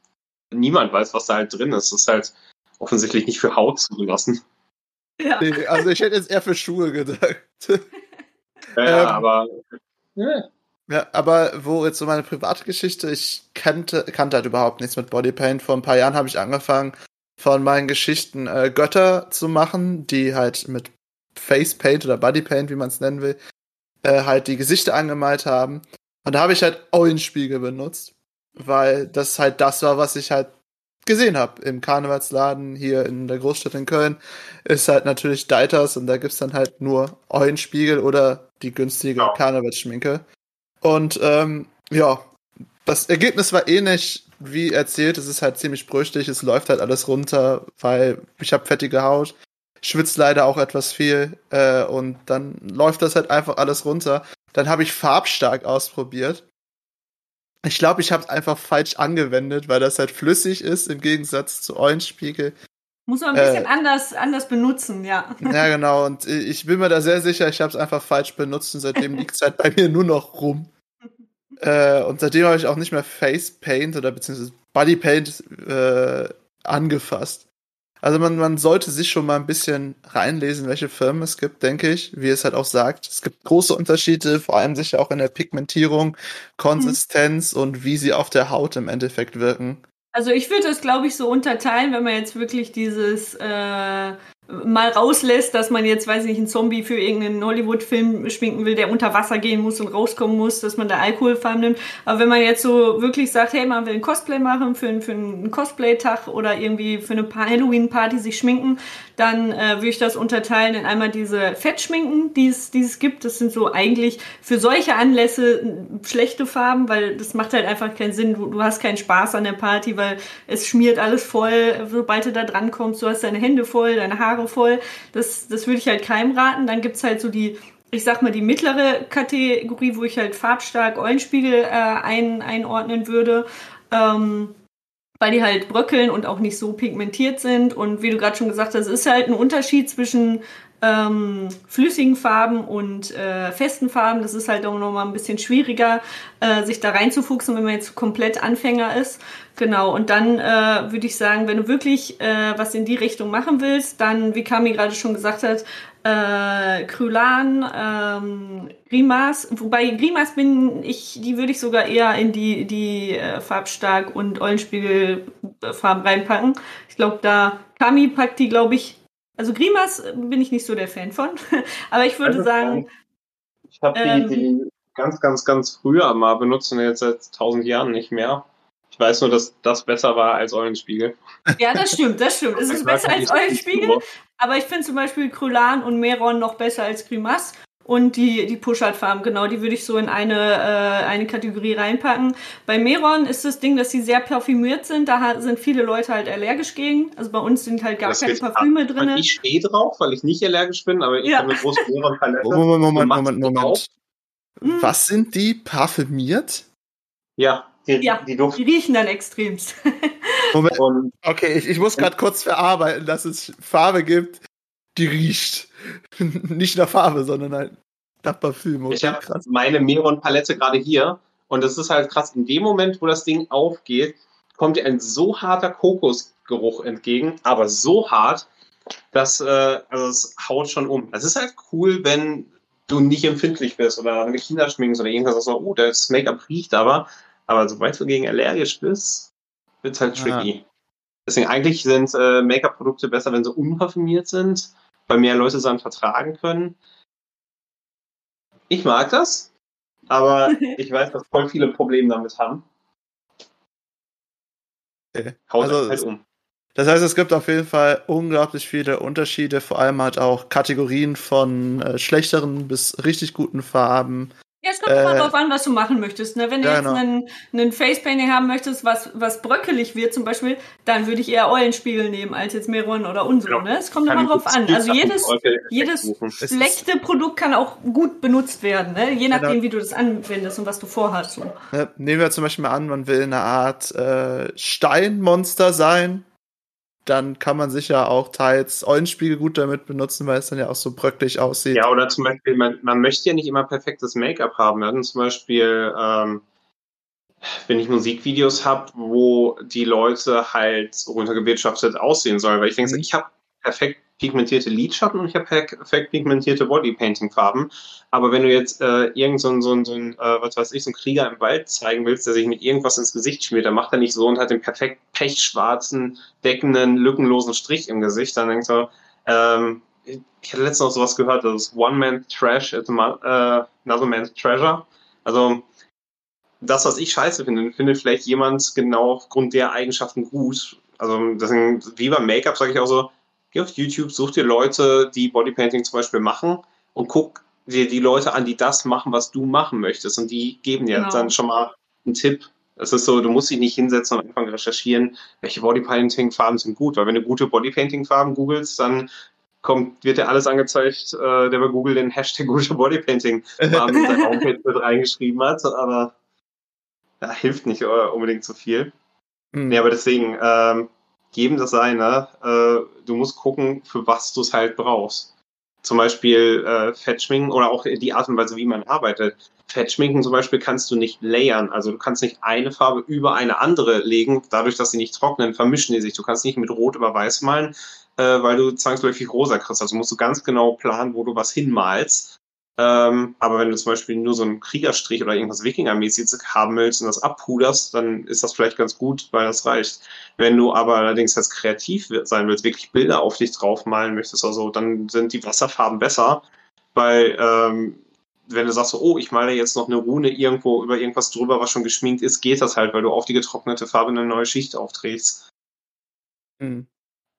[SPEAKER 3] niemand weiß, was da halt drin ist. Das ist halt offensichtlich nicht für Haut zugelassen.
[SPEAKER 2] Ja. Nee, also ich hätte jetzt eher für Schuhe gedacht.
[SPEAKER 3] Ja, ähm, aber.
[SPEAKER 2] Ja. ja. aber wo jetzt so meine private Geschichte, ich kannte, kannte halt überhaupt nichts mit Bodypaint. Vor ein paar Jahren habe ich angefangen, von meinen Geschichten äh, Götter zu machen, die halt mit Facepaint oder Bodypaint, wie man es nennen will, äh, halt die Gesichter angemalt haben. Und da habe ich halt Eulenspiegel benutzt, weil das halt das war, was ich halt gesehen habe im Karnevalsladen hier in der Großstadt in Köln, ist halt natürlich Deiters und da gibt's dann halt nur Eulenspiegel oder die günstige
[SPEAKER 3] Ja.
[SPEAKER 2] Karnevalsschminke. Und ähm, ja, das Ergebnis war ähnlich wie erzählt. Es ist halt ziemlich brüchig, es läuft halt alles runter, weil ich habe fettige Haut, schwitzt leider auch etwas viel äh, und dann läuft das halt einfach alles runter. Dann habe ich farbstark ausprobiert. Ich glaube, ich habe es einfach falsch angewendet, weil das halt flüssig ist im Gegensatz zu Eulenspiegel.
[SPEAKER 1] Muss man ein
[SPEAKER 2] Äh.
[SPEAKER 1] bisschen anders, anders benutzen, ja.
[SPEAKER 2] Ja, genau. Und ich bin mir da sehr sicher, ich habe es einfach falsch benutzt und seitdem liegt es halt bei mir nur noch rum. Äh, und seitdem habe ich auch nicht mehr Face Paint oder beziehungsweise Body Paint äh, angefasst. Also man, man sollte sich schon mal ein bisschen reinlesen, welche Firmen es gibt, denke ich, wie es halt auch sagt. Es gibt große Unterschiede, vor allem sicher auch in der Pigmentierung, Konsistenz und wie sie auf der Haut im Endeffekt wirken.
[SPEAKER 1] Also ich würde das, glaube ich, so unterteilen, wenn man jetzt wirklich dieses äh, mal rauslässt, dass man jetzt, weiß ich nicht, einen Zombie für irgendeinen Hollywood-Film schminken will, der unter Wasser gehen muss und rauskommen muss, dass man da Alkoholfarben nimmt. Aber wenn man jetzt so wirklich sagt, hey, man will ein Cosplay machen für, einen- für einen Cosplay-Tag oder irgendwie für eine Pa- Halloween-Party sich schminken, dann äh, würde ich das unterteilen in einmal diese Fettschminken, die es, die es gibt. Das sind so eigentlich für solche Anlässe schlechte Farben, weil das macht halt einfach keinen Sinn. Du, du hast keinen Spaß an der Party, weil es schmiert alles voll, sobald du da dran kommst. Du hast deine Hände voll, deine Haare voll. Das, das würde ich halt keinem raten. Dann gibt's halt so die, ich sag mal, die mittlere Kategorie, wo ich halt farbstark Eulenspiegel äh, ein, einordnen würde. Ähm, weil die halt bröckeln und auch nicht so pigmentiert sind. Und wie du gerade schon gesagt hast, ist halt ein Unterschied zwischen ähm, flüssigen Farben und äh, festen Farben. Das ist halt auch nochmal ein bisschen schwieriger, äh, sich da reinzufuchsen, wenn man jetzt komplett Anfänger ist. Genau, und dann äh, würde ich sagen, wenn du wirklich äh, was in die Richtung machen willst, dann, wie Kami gerade schon gesagt hat, äh, Krylan, ähm, Grimas, wobei Grimas bin ich, die würde ich sogar eher in die, die äh, Farbstark und Eulenspiegelfarben reinpacken. Ich glaube, da Kami packt die, glaube ich, also Grimas bin ich nicht so der Fan von, aber ich würde
[SPEAKER 3] Also,
[SPEAKER 1] sagen,
[SPEAKER 3] Ich habe die,
[SPEAKER 1] Ähm.
[SPEAKER 3] die ganz, ganz, ganz früher mal benutzt und jetzt seit tausend Jahren nicht mehr. Ich weiß nur, dass das besser war als Eulenspiegel.
[SPEAKER 1] Ja, das stimmt, das stimmt. Es ist besser als Eulenspiegel,
[SPEAKER 3] war.
[SPEAKER 1] aber ich finde zum Beispiel Krylan und Meron noch besser als Grimas. Und die, die Pushart-Farben, genau, die würde ich so in eine, äh, eine Kategorie reinpacken. Bei Meron ist das Ding, dass sie sehr parfümiert sind. Da sind viele Leute halt allergisch gegen. Also bei uns sind halt gar
[SPEAKER 3] Das
[SPEAKER 1] keine Parfüme
[SPEAKER 3] ab.
[SPEAKER 1] drin.
[SPEAKER 3] Ich stehe drauf, weil ich nicht allergisch bin, aber ich
[SPEAKER 1] Ja.
[SPEAKER 3] habe eine große Meron-Palette.
[SPEAKER 2] Moment, Moment, Moment,
[SPEAKER 3] machst
[SPEAKER 2] Moment.
[SPEAKER 1] Hm.
[SPEAKER 2] Was sind die? Parfümiert?
[SPEAKER 3] Ja, die,
[SPEAKER 1] Ja.
[SPEAKER 3] die.
[SPEAKER 1] Die riechen dann extremst.
[SPEAKER 2] Moment.
[SPEAKER 3] Und
[SPEAKER 2] Okay, ich, ich muss gerade kurz verarbeiten, dass es Farbe gibt, die riecht. Nicht nach Farbe, sondern halt nach Parfüm. Okay,
[SPEAKER 3] ich habe meine Meron-Palette gerade hier und das ist halt krass. In dem Moment, wo das Ding aufgeht, kommt dir ein so harter Kokosgeruch entgegen, aber so hart, dass äh, also es haut schon um. Es ist halt cool, wenn du nicht empfindlich bist oder wenn du Kinder schminkst oder irgendwas, sagst du, oh, das Make-up riecht aber. Aber sobald du gegen allergisch bist, wird's halt tricky. Deswegen eigentlich sind äh, Make-up-Produkte besser, wenn sie unparfümiert sind, weil mehr Leute es dann vertragen können. Ich mag das, aber ich weiß, dass voll viele Probleme damit haben.
[SPEAKER 2] Okay.
[SPEAKER 3] Haut
[SPEAKER 2] Also,
[SPEAKER 3] halt um.
[SPEAKER 2] Das heißt, es gibt auf jeden Fall unglaublich viele Unterschiede, vor allem halt auch Kategorien von äh, schlechteren bis richtig guten Farben.
[SPEAKER 1] Ja, es kommt immer
[SPEAKER 2] Äh,
[SPEAKER 1] drauf an, was du machen möchtest. Ne? Wenn du
[SPEAKER 2] ja,
[SPEAKER 1] jetzt
[SPEAKER 2] genau.
[SPEAKER 1] einen, einen Facepainting haben möchtest, was, was bröckelig wird zum Beispiel, dann würde ich eher Eulenspiegel nehmen als jetzt Meron oder Unso.
[SPEAKER 3] Genau.
[SPEAKER 1] Ne? Es kommt
[SPEAKER 3] Kann
[SPEAKER 1] immer drauf an. Also jedes, jedes schlechte Produkt kann auch gut benutzt werden, ne? je nachdem,
[SPEAKER 2] Genau.
[SPEAKER 1] wie du das anwendest und was du vorhast. So.
[SPEAKER 2] Ne? Nehmen wir zum Beispiel mal an, man will eine Art äh, Steinmonster sein. Dann kann man sicher auch teils Eulenspiegel gut damit benutzen, weil es dann ja auch so bröcklich aussieht.
[SPEAKER 3] Ja, oder zum Beispiel, man, man möchte ja nicht immer perfektes Make-up haben. Wir hatten zum Beispiel, ähm, wenn ich Musikvideos habe, wo die Leute halt runtergewirtschaftet aussehen sollen. Weil ich denke,
[SPEAKER 2] Mhm.
[SPEAKER 3] ich habe perfekt pigmentierte Lidschatten und ich habe perfekt pigmentierte Bodypainting-Farben. Aber wenn du jetzt äh, irgend so so so äh, was weiß ich, so ein Krieger im Wald zeigen willst, der sich mit irgendwas ins Gesicht schmiert, dann macht er nicht so und hat den perfekt pechschwarzen, deckenden, lückenlosen Strich im Gesicht. Dann denkst du, ähm, ich hatte letztens noch sowas gehört, das ist One Man Trash is äh, Another Man's Treasure. Also das, was ich scheiße finde, findet vielleicht jemand genau aufgrund der Eigenschaften gut. Also deswegen, wie beim Make-up sage ich auch so, geh auf YouTube, such dir Leute, die Bodypainting zum Beispiel machen und guck dir die Leute an, die das machen, was du machen möchtest. Und die geben dir genau. dann schon mal einen Tipp. Es ist so, du musst dich nicht hinsetzen und anfangen recherchieren, welche Bodypainting-Farben sind gut. Weil wenn du gute Bodypainting-Farben googelst, dann kommt, wird dir alles angezeigt, äh, der bei Google den Hashtag gute Bodypainting-Farben in seine Homepage mit reingeschrieben hat. Aber ja, hilft nicht äh, unbedingt so viel. Mhm. Nee, aber deswegen, ähm, jedem das seine. Äh, du musst gucken, für was du es halt brauchst. Zum Beispiel äh, Fettschminken oder auch die Art und Weise, wie man arbeitet. Fettschminken zum Beispiel kannst du nicht layern. Also du kannst nicht eine Farbe über eine andere legen. Dadurch, dass sie nicht trocknen, vermischen die sich. Du kannst nicht mit Rot über Weiß malen, äh, weil du zwangsläufig rosa kriegst. Also musst du ganz genau planen, wo du was hinmalst. Ähm, aber wenn du zum Beispiel nur so einen Kriegerstrich oder irgendwas Wikingermäßiges haben willst und das abpuderst, dann ist das vielleicht ganz gut, weil das reicht. Wenn du aber allerdings jetzt kreativ sein willst, wirklich Bilder auf dich draufmalen möchtest oder so, dann sind die Wasserfarben besser, weil ähm, wenn du sagst, so, oh, ich male jetzt noch eine Rune irgendwo über irgendwas drüber, was schon geschminkt ist, geht das halt, weil du auf die getrocknete Farbe eine neue Schicht aufträgst. Hm.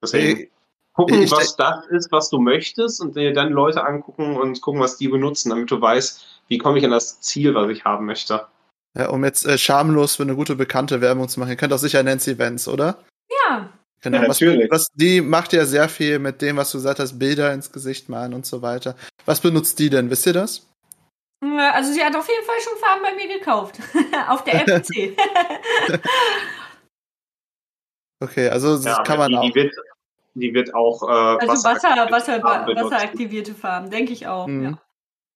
[SPEAKER 3] Deswegen gucken, ich, was das ist, was du möchtest und dir dann Leute angucken und gucken, was die benutzen, damit du weißt, wie komme ich an das Ziel, was ich haben möchte.
[SPEAKER 2] Ja, um jetzt äh, schamlos für eine gute bekannte Werbung zu machen. Ihr kennt doch sicher Nancy Vance, oder?
[SPEAKER 1] Ja.
[SPEAKER 2] Genau, ja, natürlich. Was, was, die macht ja sehr viel mit dem, was du gesagt hast, Bilder ins Gesicht malen und so weiter. Was benutzt die denn? Wisst ihr das?
[SPEAKER 1] Also sie hat auf jeden Fall schon Farben bei mir gekauft. auf der FC.
[SPEAKER 2] okay, also das ja, kann man
[SPEAKER 3] die,
[SPEAKER 2] auch.
[SPEAKER 3] Die wird, die wird auch. Äh,
[SPEAKER 1] also Wasser, Wasser, Wasser, wasseraktivierte Farben, denke ich auch. Mhm. Ja.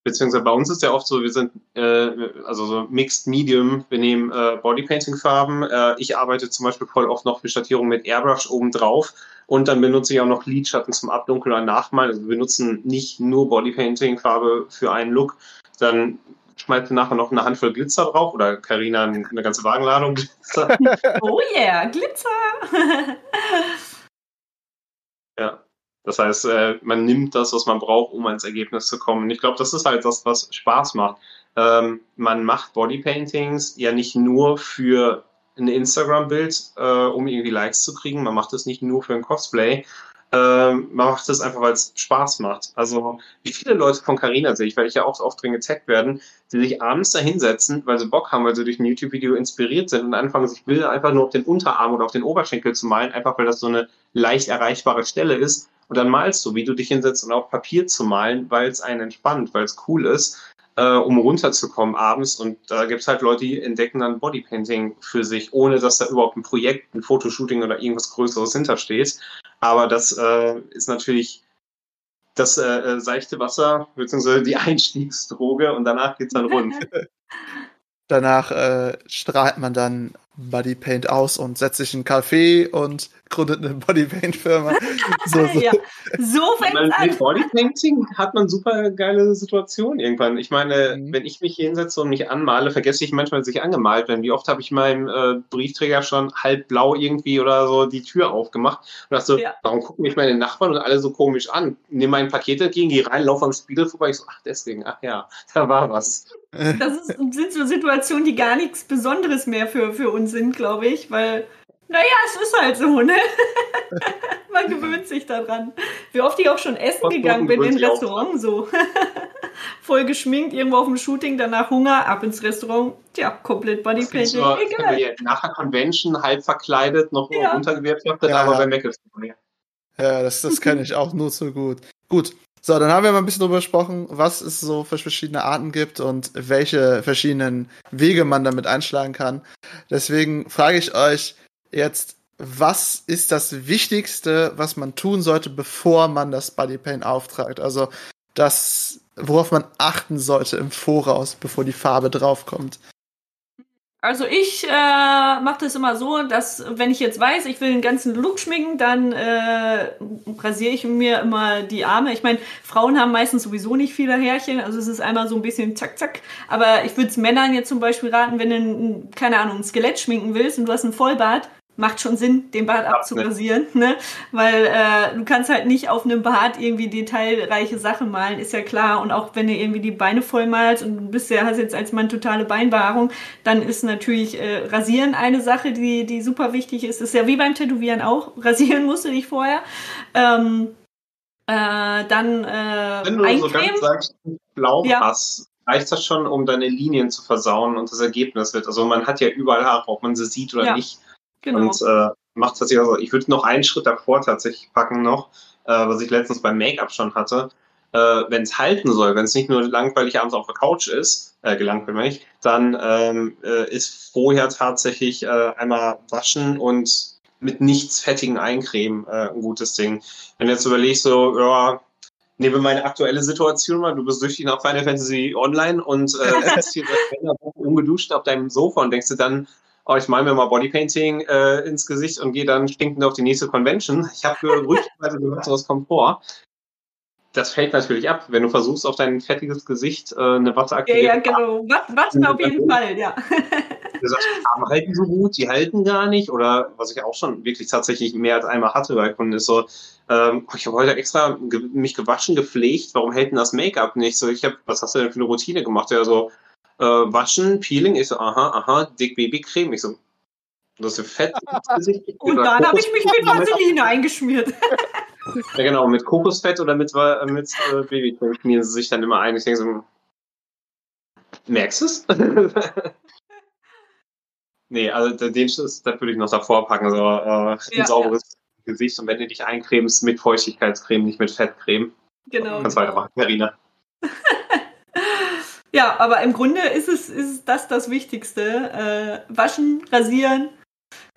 [SPEAKER 3] Beziehungsweise bei uns ist ja oft so, wir sind äh, also so Mixed Medium, wir nehmen äh, Bodypainting-Farben. Äh, ich arbeite zum Beispiel voll oft noch für Schattierung mit Airbrush obendrauf und dann benutze ich auch noch Lidschatten zum Abdunkeln oder Nachmalen. Also wir benutzen nicht nur Bodypainting-Farbe für einen Look, dann schmeißt du nachher noch eine Handvoll Glitzer drauf oder Karina eine ganze Wagenladung Glitzer.
[SPEAKER 1] oh yeah, Glitzer!
[SPEAKER 3] Ja. Das heißt, äh, man nimmt das, was man braucht, um ans Ergebnis zu kommen. Und ich glaube, das ist halt das, was Spaß macht. Ähm, man macht Bodypaintings ja nicht nur für ein Instagram-Bild, äh, um irgendwie Likes zu kriegen. Man macht es nicht nur für ein Cosplay, ähm, man macht es einfach, weil es Spaß macht. Also, wie viele Leute von Carina sehe ich, weil ich ja auch oft drin getaggt werden, die sich abends da hinsetzen, weil sie Bock haben, weil sie durch ein YouTube-Video inspiriert sind und anfangen, sich Bilder einfach nur auf den Unterarm oder auf den Oberschenkel zu malen, einfach weil das so eine leicht erreichbare Stelle ist. Und dann malst du, wie du dich hinsetzt und auf Papier zu malen, weil es einen entspannt, weil es cool ist, äh, um runterzukommen abends. Und da gibt es halt Leute, die entdecken dann Bodypainting für sich, ohne dass da überhaupt ein Projekt, ein Fotoshooting oder irgendwas Größeres hintersteht. Aber das äh, ist natürlich das äh, äh seichte Wasser, beziehungsweise die Einstiegsdroge und danach geht's dann rund.
[SPEAKER 2] danach äh, strahlt man dann Bodypaint aus und setzt sich in einen Café und gründet eine Bodypaint-Firma.
[SPEAKER 1] So, so. ja, so fängt an.
[SPEAKER 3] Mit Bodypainting hat man super geile Situationen irgendwann. Ich meine, mhm. wenn ich mich hinsetze und mich anmale, vergesse ich manchmal, dass ich angemalt bin. Wie oft habe ich meinem äh, Briefträger schon halb blau irgendwie oder so die Tür aufgemacht und dachte so, ja. warum gucken mich meine Nachbarn und alle so komisch an? Nehme mein Paket entgegen, gehe rein, laufe am Spiegel vorbei. Ich so, ach deswegen, ach ja, da war was.
[SPEAKER 1] Das ist, sind so Situationen, die gar nichts Besonderes mehr für, für uns sind, glaube ich, weil naja, es ist halt so, ne? Man gewöhnt sich daran. Wie oft ich auch schon essen Was gegangen bin in Restaurant so. Voll geschminkt, irgendwo auf dem Shooting, danach Hunger, ab ins Restaurant. Tja, komplett Bodypainting. So,
[SPEAKER 3] Egal. Nach der Convention halb verkleidet, noch ja. runtergewirtschaftet, ja, aber beim Meckles.
[SPEAKER 2] Ja, das, das kenne ich auch nur zu gut. Gut. So, dann haben wir mal ein bisschen darüber gesprochen, was es so für verschiedene Arten gibt und welche verschiedenen Wege man damit einschlagen kann. Deswegen frage ich euch, Jetzt, was ist das Wichtigste, was man tun sollte, bevor man das Bodypaint auftragt? Also das, worauf man achten sollte im Voraus, bevor die Farbe draufkommt.
[SPEAKER 1] Also ich äh, mache das immer so, dass wenn ich jetzt weiß, ich will den ganzen Look schminken, dann äh, rasiere ich mir immer die Arme. Ich meine, Frauen haben meistens sowieso nicht viele Härchen, also es ist einmal so ein bisschen zack, zack. Aber ich würde es Männern jetzt zum Beispiel raten, wenn du, ein, keine Ahnung, ein Skelett schminken willst und du hast ein Vollbart, macht schon Sinn, den Bart abzurasieren, ne? Weil äh, du kannst halt nicht auf einem Bart irgendwie detailreiche Sachen malen, ist ja klar. Und auch wenn du irgendwie die Beine voll malst und du bist ja, hast jetzt als Mann totale Beinbehaarung, dann ist natürlich äh, Rasieren eine Sache, die, die super wichtig ist. Ist ja wie beim Tätowieren auch. Rasieren musst du dich vorher. Ähm, äh, dann äh,
[SPEAKER 3] Wenn du so ganz sagst, blau ja. hast, reicht das schon, um deine Linien zu versauen und das Ergebnis wird. Also man hat ja überall Haare, ob man sie sieht oder ja. nicht. Genau. Und äh, macht tatsächlich, also ich würde noch einen Schritt davor tatsächlich packen noch, äh, was ich letztens beim Make-up schon hatte. Äh, wenn es halten soll, wenn es nicht nur langweilig abends auf der Couch ist, äh, ich, dann ähm, äh, ist vorher tatsächlich äh, einmal waschen und mit nichts fettigen eincremen äh, ein gutes Ding. Wenn du jetzt überlegst, so, ja, nehme meine aktuelle Situation mal, du bist süchtig nach Final Fantasy Online und äh, sitzt hier ungeduscht auf deinem Sofa und denkst dir dann, oh, ich mal mir mal Bodypainting äh, ins Gesicht und gehe dann stinkend auf die nächste Convention. Ich habe gerüchteweise gehört, sowas kommt vor. Das fällt natürlich ab, wenn du versuchst, auf dein fettiges Gesicht äh, eine Watte
[SPEAKER 1] aktivieren. Ja, ja, genau. Watte auf jeden Fall, ja.
[SPEAKER 3] Du sagst, die Arme halten so gut, die halten gar nicht. Oder was ich auch schon wirklich tatsächlich mehr als einmal hatte bei Kunden, ist so, ähm, ich habe heute extra mich gewaschen, gepflegt, warum hält denn das Make-up nicht? So, ich habe, was hast du denn für eine Routine gemacht? Ja, so, äh, waschen, Peeling. Ich so, aha, aha, dick Babycreme. Ich so, das ist Fett ins
[SPEAKER 1] Gesicht. Und dann habe ich mich mit Vaseline eingeschmiert.
[SPEAKER 3] ja, genau, mit Kokosfett oder mit, äh, mit äh, Babycreme schmieren sie sich dann immer ein. Ich denke so, merkst du es? nee, also den Schuss, das würde ich noch davor packen. So, äh, ein ja, sauberes ja. Gesicht und wenn du dich eincremst mit Feuchtigkeitscreme, nicht mit Fettcreme. Genau. Kannst genau. weitermachen, Karina.
[SPEAKER 1] Ja, aber im Grunde ist es, ist das das Wichtigste. Äh, waschen, rasieren,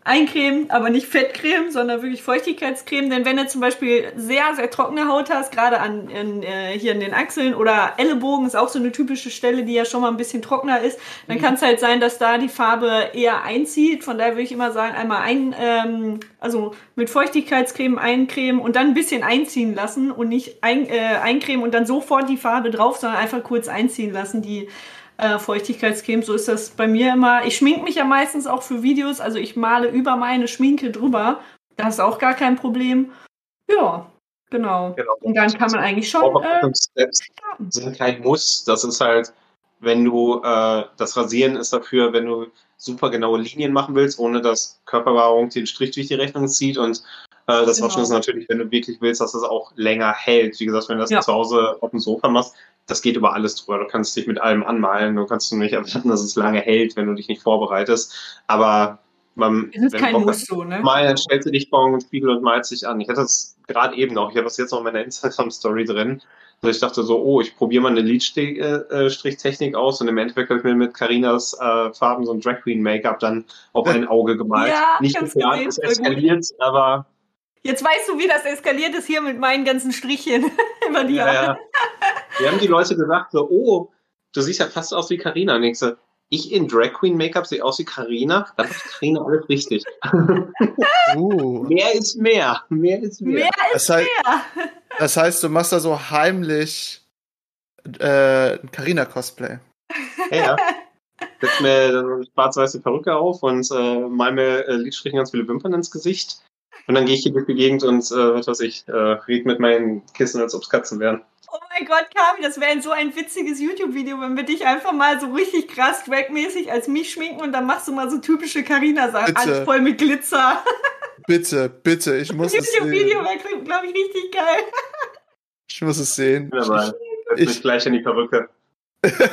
[SPEAKER 1] eincremen, aber nicht Fettcreme, sondern wirklich Feuchtigkeitscreme. Denn wenn du zum Beispiel sehr, sehr trockene Haut hast, gerade an, in, äh, hier in den Achseln oder Ellenbogen ist auch so eine typische Stelle, die ja schon mal ein bisschen trockener ist, dann mhm. kann es halt sein, dass da die Farbe eher einzieht. Von daher würde ich immer sagen, einmal ein, ähm, also mit Feuchtigkeitscreme eincremen und dann ein bisschen einziehen lassen und nicht ein, äh, eincremen und dann sofort die Farbe drauf, sondern einfach kurz einziehen lassen, die äh, Feuchtigkeitscreme. So ist das bei mir immer. Ich schminke mich ja meistens auch für Videos, also ich male über meine Schminke drüber. Das ist auch gar kein Problem. Ja, genau. genau. Und dann kann man eigentlich schon. Äh,
[SPEAKER 3] sind kein Muss. Das ist halt, wenn du äh, das Rasieren ist dafür, wenn du super genaue Linien machen willst, ohne dass Körperwahrung den Strich durch die Rechnung zieht und äh, das genau. Waschen ist natürlich, wenn du wirklich willst, dass es auch länger hält. Wie gesagt, wenn du das ja. zu Hause auf dem Sofa machst, das geht über alles drüber. Du kannst dich mit allem anmalen. Du kannst nicht erwarten, dass es lange hält, wenn du dich nicht vorbereitest. Aber man,
[SPEAKER 1] es ist kein Bock Muss so, ne?
[SPEAKER 3] Mal, dann stellst du dich vor einen Spiegel und malst dich an. Ich hatte das gerade eben noch. Ich habe das jetzt noch in meiner Instagram-Story drin. Also ich dachte so, oh, ich probiere mal eine Lidstrich-Technik aus und im Endeffekt habe ich mir mit Carinas äh, Farben so ein Drag Queen Make-up dann auf ein Auge gemalt.
[SPEAKER 1] Ja,
[SPEAKER 3] Nicht
[SPEAKER 1] geplant,
[SPEAKER 3] es eskaliert, aber
[SPEAKER 1] Jetzt weißt du, wie das eskaliert ist hier mit meinen ganzen Strichchen über die ja, ja.
[SPEAKER 3] Wir haben die Leute gesagt, so, oh, du siehst ja fast aus wie Karina. Und ich so, ich in Drag Queen Make-up sehe aus wie Karina, dann macht Karina alles richtig. uh. Mehr ist mehr. Mehr ist mehr.
[SPEAKER 1] Mehr ist
[SPEAKER 2] das heißt,
[SPEAKER 1] mehr.
[SPEAKER 2] Das heißt, du machst da so heimlich äh, Karina-Cosplay.
[SPEAKER 3] Ja. Setz mir eine schwarz-weiße Perücke auf und äh, mal mir äh, Lidstrichen ganz viele Wimpern ins Gesicht. Und dann gehe ich hier durch die Gegend und, äh, was weiß ich, äh, red mit meinen Kissen, als ob es Katzen wären.
[SPEAKER 1] Oh mein Gott, Kami, das wäre so ein witziges YouTube-Video, wenn wir dich einfach mal so richtig krass dragmäßig als mich schminken und dann machst du mal so typische Carina-Sachen. Alles voll mit Glitzer.
[SPEAKER 2] Bitte, bitte, ich muss es
[SPEAKER 1] sehen. YouTube-Video wäre, glaube ich, richtig geil.
[SPEAKER 2] Ich muss es sehen.
[SPEAKER 3] Mal. Ich, mich gleich in die Perücke.
[SPEAKER 1] so fucking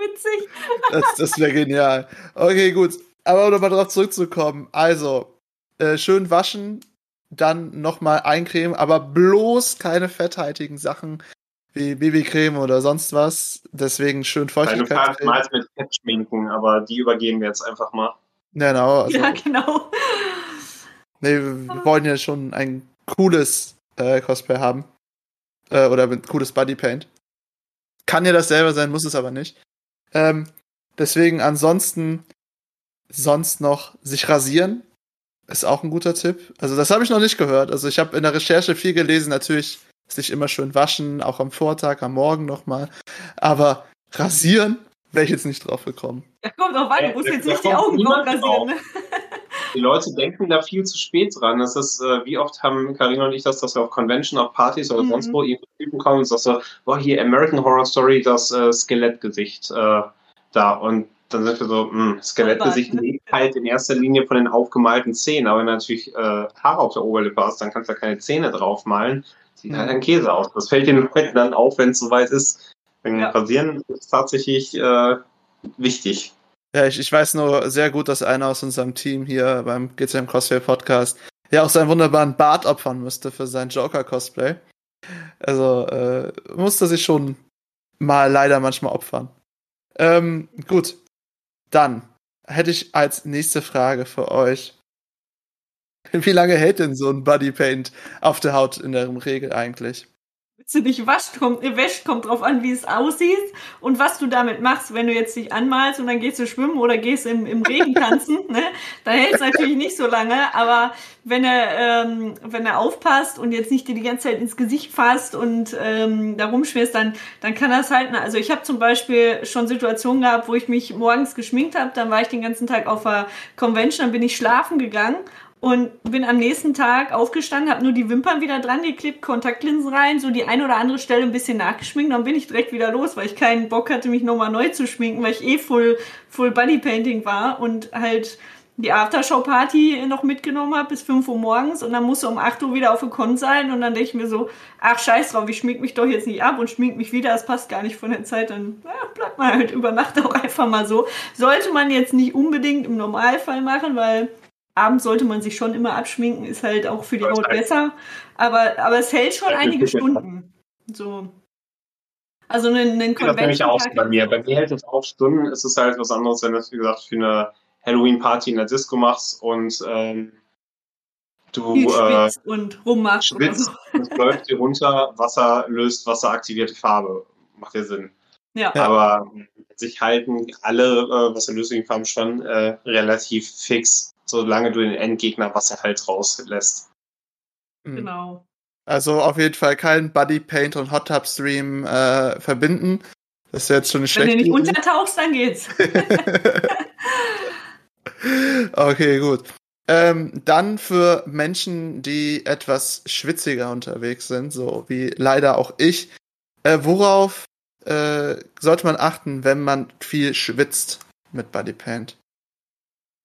[SPEAKER 1] witzig.
[SPEAKER 2] das das wäre genial. Okay, gut. Aber um nochmal drauf zurückzukommen. Also, äh, schön waschen, dann nochmal eincremen, aber bloß keine fetthaltigen Sachen wie Babycreme oder sonst was. Deswegen schön Feuchtigkeit.
[SPEAKER 3] Keine Mal mit Fett schminken, aber die übergehen wir jetzt einfach mal.
[SPEAKER 2] Genau.
[SPEAKER 1] Also, ja, genau.
[SPEAKER 2] Nee, wir wollen ja schon ein cooles äh, Cosplay haben. Äh, oder ein cooles Bodypaint. Kann ja das selber sein, muss es aber nicht. Ähm, deswegen ansonsten sonst noch sich rasieren. Ist auch ein guter Tipp. Also das habe ich noch nicht gehört. Also ich habe in der Recherche viel gelesen. Natürlich sich immer schön waschen, auch am Vortag, am Morgen nochmal. Aber rasieren, Wäre ich jetzt nicht drauf gekommen.
[SPEAKER 1] Ja, kommt drauf an, du musst jetzt nicht die Augenbrauen rasieren. Ne?
[SPEAKER 3] Die Leute denken da viel zu spät dran. Das ist, äh, wie oft haben Karina und ich das, dass wir auf Convention, auf Partys oder mhm. sonst wo Typen kommen und sagst so, boah, hier American Horror Story, das äh, Skelettgesicht äh, da. Und dann sind wir so, mh, hm, Skelettgesicht lebt halt in erster Linie von den aufgemalten Zähnen. Aber wenn du natürlich äh, Haare auf der Oberlippe hast, dann kannst du da keine Zähne draufmalen. Sieht mhm. halt ein Käse aus. Das fällt den Leuten dann auf, wenn es soweit ist. Wenn ja. Rasieren ist tatsächlich äh, wichtig.
[SPEAKER 2] Ja, ich, ich weiß nur sehr gut, dass einer aus unserem Team hier beim GCM Cosplay Podcast ja auch seinen wunderbaren Bart opfern müsste für sein Joker-Cosplay. Also äh, musste sich schon mal leider manchmal opfern. Ähm, gut, dann hätte ich als nächste Frage für euch. Wie lange hält denn so ein Bodypaint auf der Haut in der Regel eigentlich?
[SPEAKER 1] Du dich wascht, kommt, wäscht, kommt drauf an, wie es aussieht und was du damit machst. Wenn du jetzt dich anmalst und dann gehst du schwimmen oder gehst im, im Regen tanzen, ne, dann hält es natürlich nicht so lange. Aber wenn er, ähm, wenn er aufpasst und jetzt nicht dir die ganze Zeit ins Gesicht fasst und ähm, da rumschwirst, dann, dann kann das halten. Also ich habe zum Beispiel schon Situationen gehabt, wo ich mich morgens geschminkt habe, dann war ich den ganzen Tag auf der Convention, dann bin ich schlafen gegangen und bin am nächsten Tag aufgestanden, habe nur die Wimpern wieder dran geklebt, Kontaktlinsen rein, so die ein oder andere Stelle ein bisschen nachgeschminkt, dann bin ich direkt wieder los, weil ich keinen Bock hatte, mich nochmal neu zu schminken, weil ich eh full, full Bodypainting war und halt die Aftershow-Party noch mitgenommen habe bis 5 Uhr morgens. Und dann musste um 8 Uhr wieder auf der Con sein. Und dann denke ich mir so, ach scheiß drauf, ich schmink mich doch jetzt nicht ab und schmink mich wieder, das passt gar nicht von der Zeit, dann ja, bleibt man halt über Nacht auch einfach mal so. Sollte man jetzt nicht unbedingt im Normalfall machen, weil abends sollte man sich schon immer abschminken, ist halt auch für die Haut besser. Aber, aber es hält schon einige Stunden. So. Also einen, einen
[SPEAKER 3] Das nämlich auch bei mir. Bei mir hält es auch Stunden. Es ist halt was anderes, wenn du das, wie gesagt, für eine Halloween-Party in der Disco machst und ähm, du
[SPEAKER 1] äh, und rummachst.
[SPEAKER 3] Schwitzt, so. es läuft dir runter, Wasser löst wasseraktivierte Farbe. Macht ja Sinn. Ja. Aber sich halten alle äh, wasserlöslichen Farben schon äh, relativ fix solange du den Endgegner Wasser halt rauslässt.
[SPEAKER 1] Hm. Genau.
[SPEAKER 2] Also auf jeden Fall kein Buddy Paint und Hot Tub Stream äh, verbinden. Das ist jetzt schon
[SPEAKER 1] Wenn
[SPEAKER 2] schlecht.
[SPEAKER 1] Wenn du nicht untertauchst, dann geht's.
[SPEAKER 2] okay, gut. Ähm, dann für Menschen, die etwas schwitziger unterwegs sind, so wie leider auch ich, äh, worauf äh, sollte man achten, wenn man viel schwitzt mit Body Paint?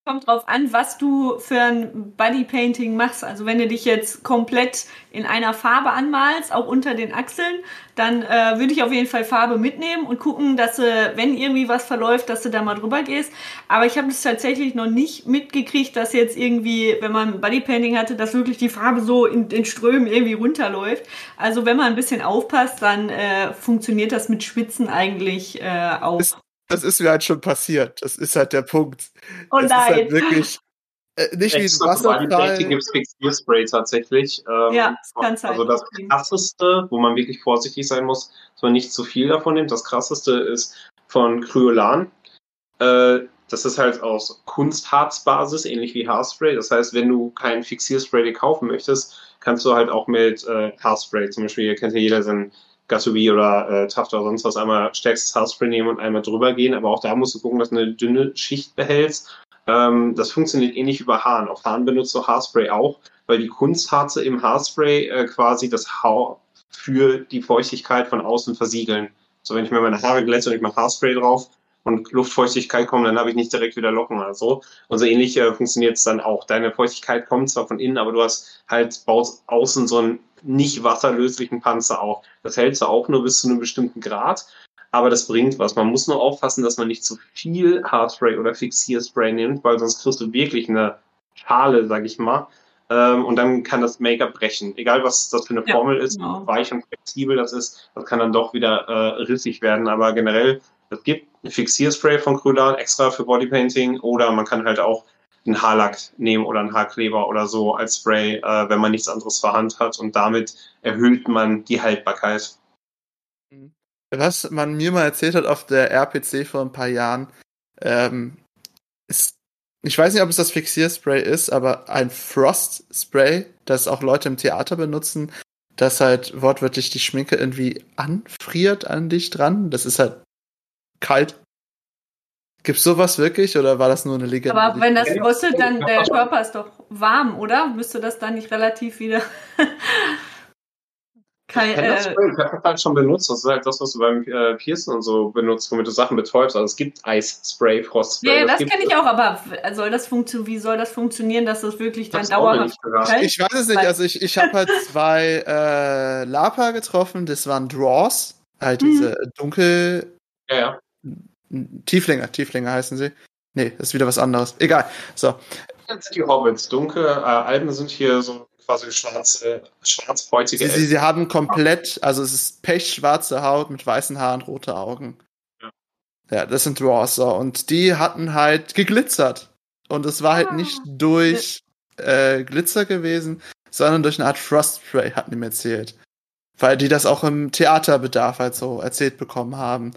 [SPEAKER 1] Kommt drauf an, was du für ein Bodypainting machst. Also wenn du dich jetzt komplett in einer Farbe anmalst, auch unter den Achseln, dann äh, würde ich auf jeden Fall Farbe mitnehmen und gucken, dass du, wenn irgendwie was verläuft, dass du da mal drüber gehst. Aber ich habe es tatsächlich noch nicht mitgekriegt, dass jetzt irgendwie, wenn man Bodypainting hatte, dass wirklich die Farbe so in den Strömen irgendwie runterläuft. Also wenn man ein bisschen aufpasst, dann äh, funktioniert das mit Schwitzen eigentlich äh, auch.
[SPEAKER 2] Ist, das ist mir halt schon passiert. Das ist halt der Punkt.
[SPEAKER 1] Oh
[SPEAKER 2] das
[SPEAKER 1] nein. Ist
[SPEAKER 2] halt wirklich äh, nicht wie ein Wasserfall.
[SPEAKER 3] gibt es Fixierspray tatsächlich.
[SPEAKER 1] Ähm, ja, das kann
[SPEAKER 3] sein. Also das krasseste, wo man wirklich vorsichtig sein muss, dass man nicht zu viel davon nimmt. Das krasseste ist von Kryolan. Äh, das ist halt aus Kunstharzbasis, ähnlich wie Haarspray. Das heißt, wenn du kein Fixierspray dir kaufen möchtest, kannst du halt auch mit äh, Haarspray, zum Beispiel, ihr kennt ja jeder seinen Gatsubi oder äh, Taft oder sonst was einmal stärkstes Haarspray nehmen und einmal drüber gehen. Aber auch da musst du gucken, dass du eine dünne Schicht behältst. Ähm, das funktioniert ähnlich wie bei Haaren. Auf Haaren benutzt du Haarspray auch, weil die Kunstharze im Haarspray äh, quasi das Haar für die Feuchtigkeit von außen versiegeln. So, wenn ich mir meine Haare glätte und ich mache Haarspray drauf, und Luftfeuchtigkeit kommt, dann habe ich nicht direkt wieder Locken oder so. Und so ähnlich äh, funktioniert es dann auch. Deine Feuchtigkeit kommt zwar von innen, aber du hast halt baust außen so einen nicht wasserlöslichen Panzer auf. Das hältst du auch nur bis zu einem bestimmten Grad, aber das bringt was. Man muss nur aufpassen, dass man nicht zu viel Haarspray oder Fixierspray nimmt, weil sonst kriegst du wirklich eine Schale, sag ich mal. Ähm, und dann kann das Make-up brechen. Egal, was das für eine Formel ist, genau. weich und flexibel das ist, das kann dann doch wieder äh, rissig werden. Aber generell es gibt ein Fixierspray von Krülan extra für Bodypainting oder man kann halt auch einen Haarlack nehmen oder einen Haarkleber oder so als Spray, äh, wenn man nichts anderes vorhand hat und damit erhöht man die Haltbarkeit.
[SPEAKER 2] Was man mir mal erzählt hat auf der RPC vor ein paar Jahren, ähm, ist, ich weiß nicht, ob es das Fixierspray ist, aber ein Frost-Spray, das auch Leute im Theater benutzen, das halt wortwörtlich die Schminke irgendwie anfriert an dich dran. Das ist halt kalt Gibt's sowas wirklich oder war das nur eine Legende?
[SPEAKER 1] Aber wenn das frostet, dann der Körper ist doch warm, oder? Müsste das dann nicht relativ wieder.
[SPEAKER 3] Kein, ich äh, das, ich habe das halt schon benutzt. Das ist halt das, was du beim äh, Piercen und so benutzt, womit du Sachen betäubst. Also es gibt Eisspray, Frostspray.
[SPEAKER 1] Ja, das, das kenne ich auch, aber soll das wie soll das funktionieren, dass das wirklich dann dauerhaft?
[SPEAKER 2] Ich weiß es nicht. Also ich, ich habe halt zwei äh, Lapa getroffen. Das waren Draws. Halt diese mhm. dunkel...
[SPEAKER 3] Ja, ja.
[SPEAKER 2] Tieflinge, Tieflinge heißen sie. Nee, das ist wieder was anderes. Egal. So.
[SPEAKER 3] Das sind die Hobbits. Dunkel, äh, Alben sind hier so quasi schwarze, schwarzhäutige
[SPEAKER 2] sie, sie, sie, haben komplett, also es ist pechschwarze Haut mit weißen Haaren, rote Augen. Ja, ja das sind Drawser. Und die hatten halt geglitzert. Und es war halt ah. nicht durch äh, Glitzer gewesen, sondern durch eine Art Frostspray, hatten die mir erzählt. Weil die das auch im Theaterbedarf halt so erzählt bekommen haben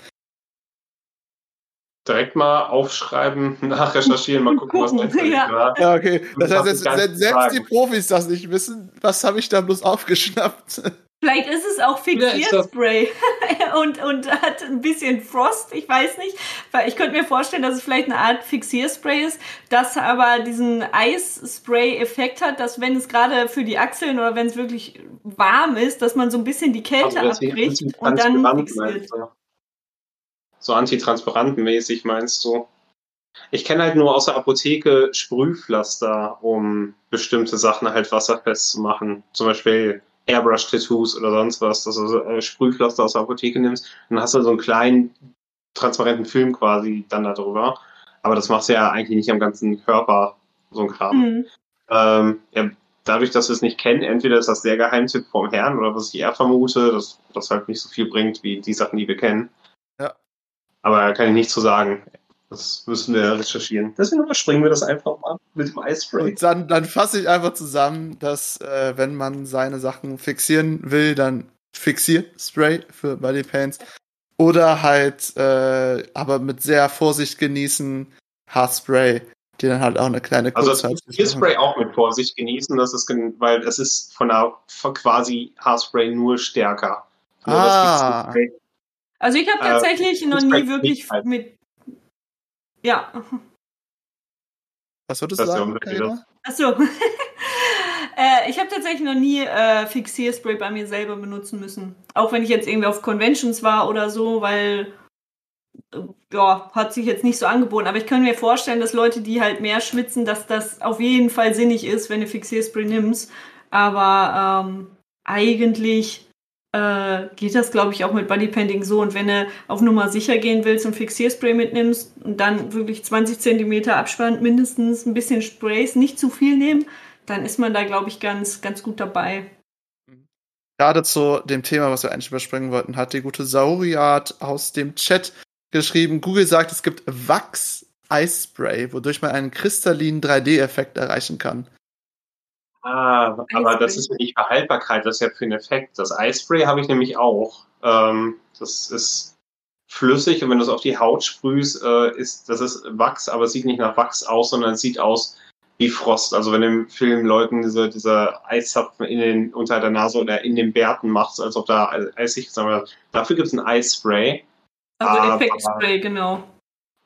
[SPEAKER 3] direkt mal aufschreiben, nachrecherchieren, mal gucken, was da
[SPEAKER 2] ja. ja, okay. Das heißt, jetzt, selbst, selbst die Profis das nicht wissen, was habe ich da bloß aufgeschnappt?
[SPEAKER 1] Vielleicht ist es auch Fixierspray und, und hat ein bisschen Frost, ich weiß nicht. Weil ich könnte mir vorstellen, dass es vielleicht eine Art Fixierspray ist, das aber diesen Eisspray-Effekt hat, dass wenn es gerade für die Achseln oder wenn es wirklich warm ist, dass man so ein bisschen die Kälte also, abkriegt und dann fixiert. Meinst,
[SPEAKER 3] so antitranspirant-mäßig meinst du? Ich kenne halt nur aus der Apotheke Sprühpflaster, um bestimmte Sachen halt wasserfest zu machen. Zum Beispiel Airbrush-Tattoos oder sonst was, dass du äh, Sprühpflaster aus der Apotheke nimmst. Dann hast du so einen kleinen transparenten Film quasi dann da drüber. Aber das machst du ja eigentlich nicht am ganzen Körper, so ein Kram. Mhm. Ähm, ja, dadurch, dass wir es nicht kennen, entweder ist das der Geheimtipp vom Herrn oder was ich eher vermute, dass das halt nicht so viel bringt wie die Sachen, die wir kennen. Aber da kann ich nichts zu sagen. Das müssen wir recherchieren. Deswegen überspringen wir das einfach mal mit dem Eispray.
[SPEAKER 2] Und dann, dann fasse ich einfach zusammen, dass äh, wenn man seine Sachen fixieren will, dann Fixierspray für Body Paints. Oder halt, äh, aber mit sehr Vorsicht genießen, Haarspray, die dann halt auch eine kleine
[SPEAKER 3] Also das Fixierspray auch mit Vorsicht genießen, das ist, weil es ist von der von quasi Haarspray nur stärker.
[SPEAKER 2] Nur ah.
[SPEAKER 1] Also ich habe äh, tatsächlich äh, noch nie wirklich halt. mit. Ja.
[SPEAKER 2] Was würdest du sagen?
[SPEAKER 1] Achso. äh, ich habe tatsächlich noch nie äh, Fixierspray bei mir selber benutzen müssen. Auch wenn ich jetzt irgendwie auf Conventions war oder so, weil äh, ja, hat sich jetzt nicht so angeboten. Aber ich kann mir vorstellen, dass Leute, die halt mehr schwitzen, dass das auf jeden Fall sinnig ist, wenn du Fixierspray nimmst. Aber ähm, eigentlich äh, geht das, glaube ich, auch mit Bodypainting so. Und wenn du auf Nummer sicher gehen willst und Fixierspray mitnimmst und dann wirklich 20 Zentimeter Abstand mindestens ein bisschen Sprays, nicht zu viel nehmen, dann ist man da, glaube ich, ganz, ganz gut dabei.
[SPEAKER 2] Gerade zu dem Thema, was wir eigentlich überspringen wollten, hat die gute Sauriat aus dem Chat geschrieben. Google sagt, es gibt Wachs-Eisspray, wodurch man einen kristallinen 3D-Effekt erreichen kann.
[SPEAKER 3] Ah, aber das ist ja nicht für Haltbarkeit, das ist ja für einen Effekt. Das Eispray habe ich nämlich auch. Ähm, das ist flüssig und wenn du es auf die Haut sprühst, äh, ist das ist Wachs, aber es sieht nicht nach Wachs aus, sondern es sieht aus wie Frost. Also wenn im Film Leuten diese, diese Eiszapfen in den, unter der Nase oder in den Bärten machst, als ob da eisig ist. Dafür gibt es ein Eisspray.
[SPEAKER 1] Also Effektspray, genau.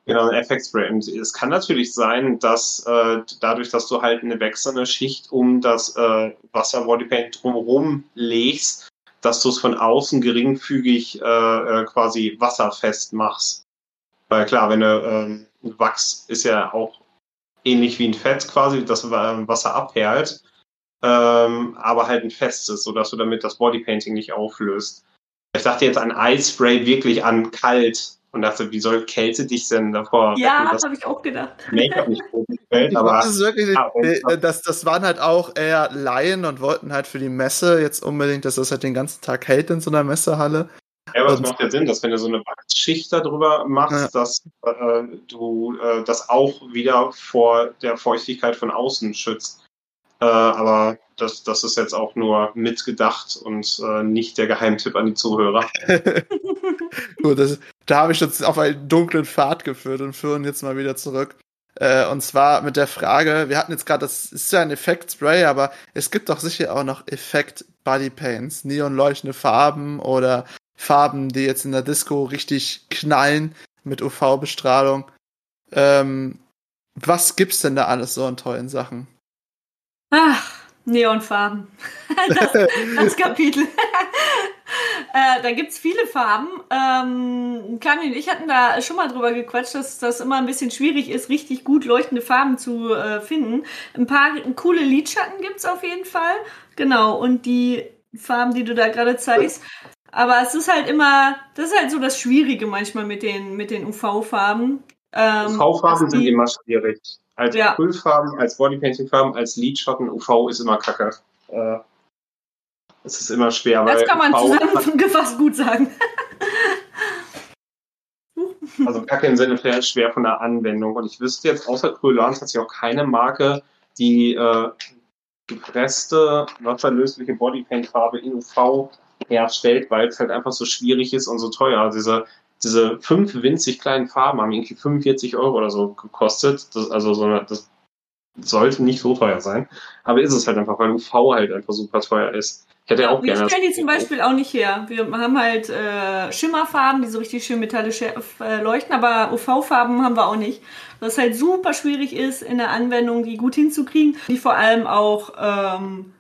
[SPEAKER 3] Genau, ein Effektspray. Und es kann natürlich sein, dass äh, dadurch, dass du halt eine wechselnde Schicht um das äh, Wasser-Bodypaint drumherum legst, dass du es von außen geringfügig äh, äh, quasi wasserfest machst. Weil klar, wenn du ähm, Wachs ist ja auch ähnlich wie ein Fett quasi, das Wasser abperlt, ähm, aber halt ein festes, sodass du damit das Bodypainting nicht auflöst. Ich dachte jetzt an Eispray wirklich an kalt, und dachte, wie soll Kälte dich denn davor?
[SPEAKER 1] Ja, habe ich auch gedacht. Make-up nicht
[SPEAKER 2] gefällt, aber. Das, wirklich, ah, das, das waren halt auch eher Laien und wollten halt für die Messe jetzt unbedingt, dass das halt den ganzen Tag hält in so einer Messehalle.
[SPEAKER 3] Ja, aber es macht ja Sinn, dass wenn du so eine Wachsschicht darüber machst, ja. dass äh, du äh, das auch wieder vor der Feuchtigkeit von außen schützt. Äh, aber das, das ist jetzt auch nur mitgedacht und äh, nicht der Geheimtipp an die Zuhörer.
[SPEAKER 2] Gut, das, da habe ich jetzt auf einen dunklen Pfad geführt und führen jetzt mal wieder zurück. Äh, und zwar mit der Frage, wir hatten jetzt gerade, das ist ja ein Effekt-Spray, aber es gibt doch sicher auch noch Effekt-Bodypaints, neonleuchtende Farben oder Farben, die jetzt in der Disco richtig knallen mit UV-Bestrahlung. Ähm, was gibt's denn da alles so an tollen Sachen?
[SPEAKER 1] Ach, Neonfarben. das, das Kapitel. äh, da gibt's viele Farben. Ähm, Kami und ich hatten da schon mal drüber gequatscht, dass das immer ein bisschen schwierig ist, richtig gut leuchtende Farben zu äh, finden. Ein paar coole Lidschatten gibt's auf jeden Fall. Genau, und die Farben, die du da gerade zeigst. Aber es ist halt immer, das ist halt so das Schwierige manchmal mit den, mit den UV-Farben.
[SPEAKER 3] Ähm, UV-Farben sind immer schwierig. Als ja. Acrylfarben, als Bodypainting-Farben, als Lidschatten, UV ist immer kacke. Äh, es ist immer schwer.
[SPEAKER 1] Das kann man UV zusammengefasst gut sagen.
[SPEAKER 3] also kacke im Sinne von schwer von der Anwendung. Und ich wüsste jetzt, außer Acrylans hat sich auch keine Marke, die äh, gepresste, wasserlösliche Bodypaint-Farbe in UV herstellt, weil es halt einfach so schwierig ist und so teuer. Also diese, diese fünf winzig kleinen Farben haben irgendwie 45 Euro oder so gekostet. Das, also so eine, das sollte nicht so teuer sein. Aber ist es halt einfach, weil UV halt einfach super teuer ist.
[SPEAKER 1] Ich hätte ja, auch gerne. Wir stellen die zum Beispiel auch nicht her. Wir haben halt äh, Schimmerfarben, die so richtig schön metallisch äh, leuchten, aber UV-Farben haben wir auch nicht. Was halt super schwierig ist in der Anwendung, die gut hinzukriegen, die vor allem auch ähm,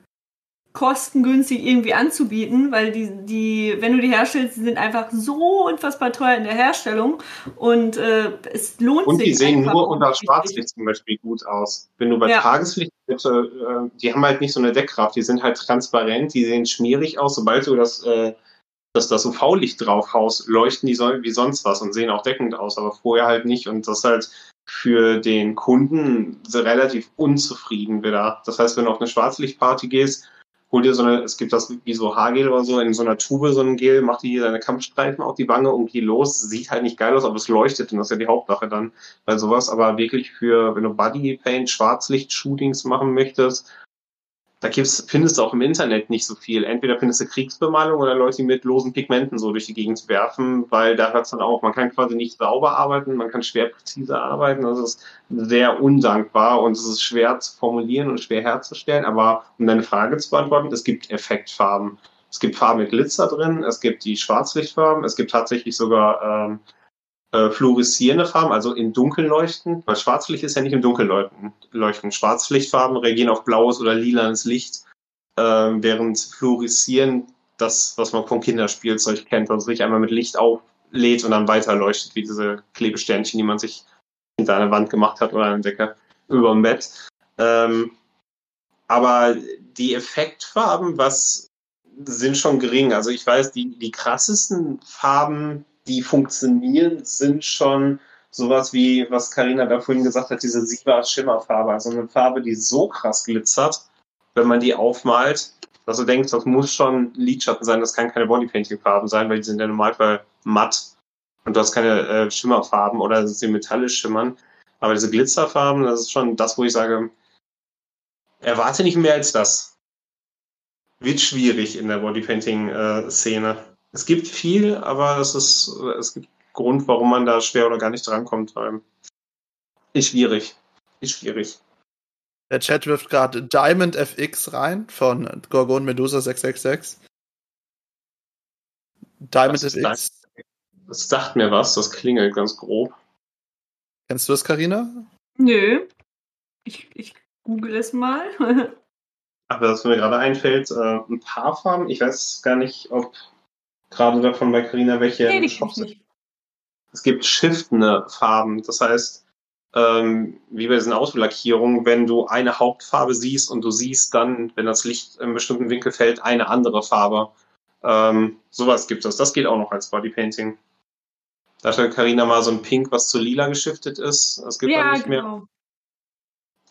[SPEAKER 1] kostengünstig irgendwie anzubieten, weil die, die, wenn du die herstellst, sind einfach so unfassbar teuer in der Herstellung und äh, es lohnt
[SPEAKER 3] und
[SPEAKER 1] sich.
[SPEAKER 3] Und die sehen nur unter Schwarzlicht zum Beispiel gut aus. Wenn du bei ja. Tageslicht, bitte, äh, die haben halt nicht so eine Deckkraft, die sind halt transparent, die sehen schmierig aus, sobald du das, äh, das, das UV-Licht drauf haust, leuchten die so, wie sonst was und sehen auch deckend aus, aber vorher halt nicht und das halt für den Kunden relativ unzufrieden wieder. Das heißt, wenn du auf eine Schwarzlichtparty gehst, hol dir so eine, es gibt das wie so Haargel oder so, in so einer Tube so ein Gel, mach dir hier deine Kampfstreifen auf die Wange und geh los. Sieht halt nicht geil aus, aber es leuchtet und das ist ja die Hauptsache dann bei sowas. Aber wirklich für, wenn du Bodypaint, Schwarzlicht-Shootings machen möchtest, da gibt's, findest du auch im Internet nicht so viel. Entweder findest du Kriegsbemalung oder Leute, die mit losen Pigmenten so durch die Gegend werfen, weil da hört's dann auch, man kann quasi nicht sauber arbeiten, man kann schwer präzise arbeiten, das ist sehr undankbar und es ist schwer zu formulieren und schwer herzustellen, aber um deine Frage zu beantworten, es gibt Effektfarben. Es gibt Farben mit Glitzer drin, es gibt die Schwarzlichtfarben, es gibt tatsächlich sogar ähm, äh, fluoreszierende Farben, also in Dunkeln leuchten, weil Schwarzlicht ist ja nicht im Dunkeln leuchten. Schwarzlichtfarben reagieren auf blaues oder lilanes Licht, äh, während fluoreszieren das, was man vom Kinderspielzeug kennt, also sich einmal mit Licht auflädt und dann weiter leuchtet, wie diese Klebesternchen, die man sich hinter einer Wand gemacht hat oder einer Decke über dem Bett. Ähm, aber die Effektfarben, was sind schon gering. Also ich weiß, die, die krassesten Farben, die funktionieren, sind schon sowas wie, was Karina da vorhin gesagt hat, diese Siva Schimmerfarbe. Also eine Farbe, die so krass glitzert, wenn man die aufmalt, dass du denkst, das muss schon Lidschatten sein, das kann keine Bodypainting-Farben sein, weil die sind ja normal matt und du hast keine äh, Schimmerfarben oder sie metallisch schimmern. Aber diese Glitzerfarben, das ist schon das, wo ich sage, erwarte nicht mehr als das. Wird schwierig in der Bodypainting-Szene. Es gibt viel, aber es ist, es gibt Grund, warum man da schwer oder gar nicht drankommt. Ist schwierig. Ist schwierig.
[SPEAKER 2] Der Chat wirft gerade Diamond FX rein von Gorgon Medusa 666.
[SPEAKER 3] Diamond das FX. Das sagt mir was, das klingelt ganz grob.
[SPEAKER 2] Kennst du das, Karina?
[SPEAKER 1] Nö. Ich, ich google es mal.
[SPEAKER 3] Aber was mir gerade einfällt, äh, ein paar Farben, ich weiß gar nicht, ob gerade davon bei Carina, welche nee, Shops sind. Es gibt shiftende Farben, das heißt, ähm, wie bei diesen Auslackierungen, wenn du eine Hauptfarbe siehst und du siehst dann, wenn das Licht in einem bestimmten Winkel fällt, eine andere Farbe. Ähm, sowas gibt es. Das geht auch noch als Bodypainting. Da hatte Carina mal so ein Pink, was zu lila geschiftet ist. Das gibt ja, nicht genau. mehr.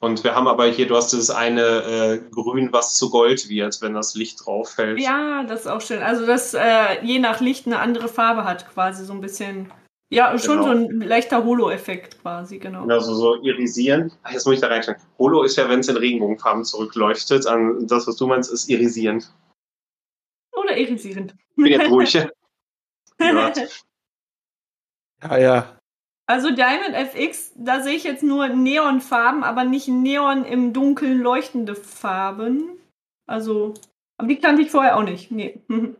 [SPEAKER 3] Und wir haben aber hier, du hast dieses eine äh, Grün, was zu Gold wird, wenn das Licht drauf fällt.
[SPEAKER 1] Ja, das ist auch schön. Also, das äh, je nach Licht eine andere Farbe hat, quasi so ein bisschen. Ja, schon genau. so ein leichter Holo-Effekt quasi, genau.
[SPEAKER 3] Genau, so, irisieren. Ach, jetzt muss ich da reinstellen. Holo ist ja, wenn es in Regenbogenfarben zurückleuchtet. An das, was du meinst, ist irisierend.
[SPEAKER 1] Oder irisierend.
[SPEAKER 3] Ich bin jetzt ruhig.
[SPEAKER 2] ja, ja.
[SPEAKER 1] Also Diamond FX, da sehe ich jetzt nur Neonfarben, aber nicht Neon im Dunkeln leuchtende Farben. Also, aber die kannte ich vorher auch nicht. Nee.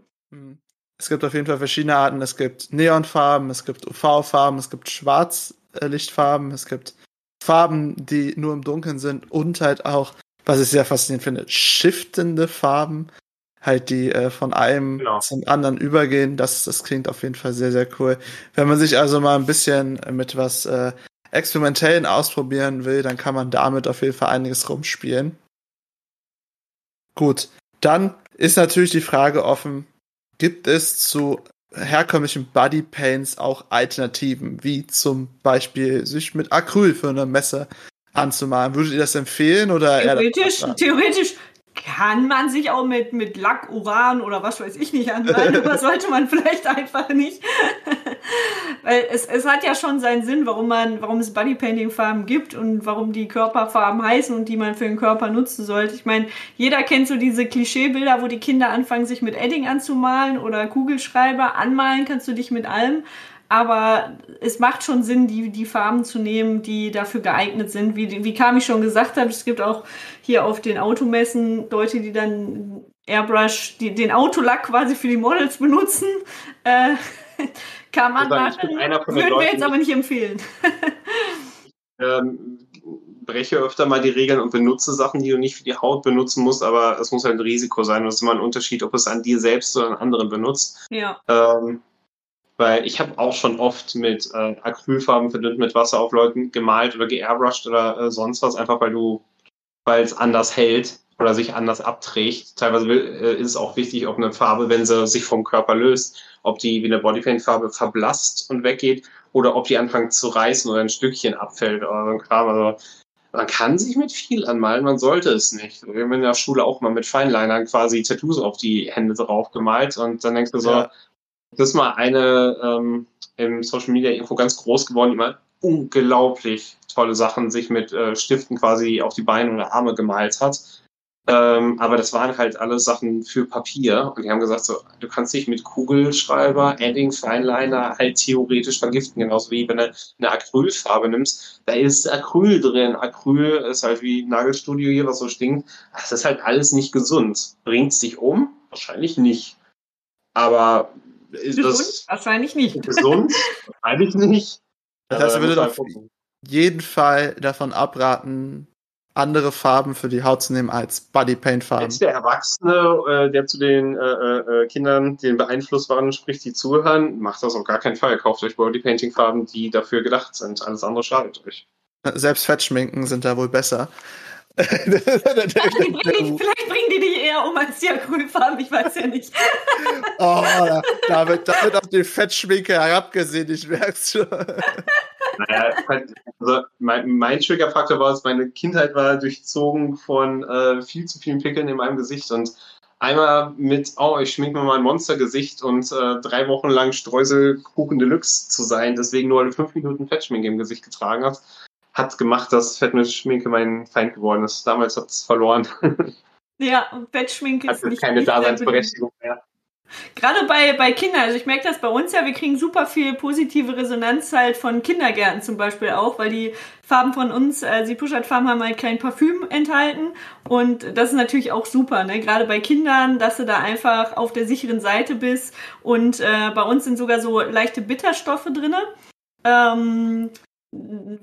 [SPEAKER 2] Es gibt auf jeden Fall verschiedene Arten. Es gibt Neonfarben, es gibt UV-Farben, es gibt Schwarz, Lichtfarben, es gibt Farben, die nur im Dunkeln sind und halt auch, was ich sehr faszinierend finde, shiftende Farben, halt die äh, von einem genau. zum anderen übergehen. Das, das klingt auf jeden Fall sehr, sehr cool. Wenn man sich also mal ein bisschen mit was äh, Experimentellen ausprobieren will, dann kann man damit auf jeden Fall einiges rumspielen. Gut, dann ist natürlich die Frage offen, gibt es zu herkömmlichen Body Paints auch Alternativen, wie zum Beispiel sich mit Acryl für eine Messe anzumalen. Würdet ihr das empfehlen oder
[SPEAKER 1] theoretisch, theoretisch kann man sich auch mit, mit Lack, Uran oder was weiß ich nicht anmalen, aber sollte man vielleicht einfach nicht. Weil es, es hat ja schon seinen Sinn, warum man, warum es Bodypainting-Farben gibt und warum die Körperfarben heißen und die man für den Körper nutzen sollte. Ich meine, jeder kennt so diese Klischeebilder, wo die Kinder anfangen, sich mit Edding anzumalen oder Kugelschreiber. Anmalen kannst du dich mit allem. Aber es macht schon Sinn, die, die Farben zu nehmen, die dafür geeignet sind. Wie, wie Kami schon gesagt hat, es gibt auch hier auf den Automessen Leute, die dann Airbrush, die, den Autolack quasi für die Models benutzen. Äh, kann man machen. Würden wir jetzt aber nicht empfehlen.
[SPEAKER 3] ähm, breche öfter mal die Regeln und benutze Sachen, die du nicht für die Haut benutzen musst, aber es muss halt ein Risiko sein. Das ist immer ein Unterschied, ob es an dir selbst oder an anderen benutzt.
[SPEAKER 1] Ja.
[SPEAKER 3] Ähm, weil ich habe auch schon oft mit äh, Acrylfarben verdünnt mit Wasser auf Leuten gemalt oder geairbrushed oder äh, sonst was, einfach weil du, weil es anders hält oder sich anders abträgt. Teilweise äh, ist es auch wichtig, ob eine Farbe, wenn sie sich vom Körper löst, ob die wie eine Bodypaint-Farbe verblasst und weggeht oder ob die anfängt zu reißen oder ein Stückchen abfällt oder so ein Kram. Also man kann sich mit viel anmalen, man sollte es nicht. Wir haben in der Schule auch mal mit Feinlinern quasi Tattoos auf die Hände drauf gemalt und dann denkst du so, ja. Das ist mal eine ähm, im Social Media irgendwo ganz groß geworden, die mal unglaublich tolle Sachen sich mit äh, Stiften quasi auf die Beine oder Arme gemalt hat. Ähm, aber das waren halt alles Sachen für Papier. Und die haben gesagt, so, du kannst dich mit Kugelschreiber, Edding, Feinliner halt theoretisch vergiften. Genauso wie wenn du eine Acrylfarbe nimmst. Da ist Acryl drin. Acryl ist halt wie Nagelstudio hier, was so stinkt. Das ist halt alles nicht gesund. Bringt es dich um? Wahrscheinlich nicht. Aber ist gesund? das.
[SPEAKER 1] Wahrscheinlich nicht.
[SPEAKER 3] Gesund? Wahrscheinlich nicht.
[SPEAKER 2] Das heißt, würde auf jeden Fall davon abraten, andere Farben für die Haut zu nehmen als Bodypaint-Farben.
[SPEAKER 3] Jetzt der Erwachsene, äh, der zu den äh, äh, Kindern, den beeinflusst waren, spricht, die zuhören, macht das auf gar keinen Fall. Kauft euch Bodypainting-Farben, die dafür gedacht sind. Alles andere schadet euch.
[SPEAKER 2] Selbst Fettschminken sind da wohl besser.
[SPEAKER 1] vielleicht, bringen die dich eher um als die Acrylfarben, ich weiß ja nicht.
[SPEAKER 2] oh, da, wird, da wird auf die Fettschminke herabgesehen, ich merk's schon.
[SPEAKER 3] Naja, also mein, mein Triggerfaktor war es, meine Kindheit war durchzogen von äh, viel zu vielen Pickeln in meinem Gesicht und einmal mit, oh, ich schmink mir mal ein Monstergesicht und äh, drei Wochen lang Streuselkuchen Deluxe zu sein, deswegen nur alle fünf Minuten Fettschminke im Gesicht getragen hat, hat gemacht, dass Fettschminke mein Feind geworden ist. Damals hat es verloren.
[SPEAKER 1] Ja, Fettschminke ist
[SPEAKER 3] nicht keine Daseinsberechtigung mehr.
[SPEAKER 1] Gerade bei, bei Kindern, also ich merke das bei uns ja, wir kriegen super viel positive Resonanz halt von Kindergärten zum Beispiel auch, weil die Farben von uns, also die Pushart-Farben haben halt kein Parfüm enthalten und das ist natürlich auch super, ne? gerade bei Kindern, dass du da einfach auf der sicheren Seite bist und äh, bei uns sind sogar so leichte Bitterstoffe drinne. Ähm,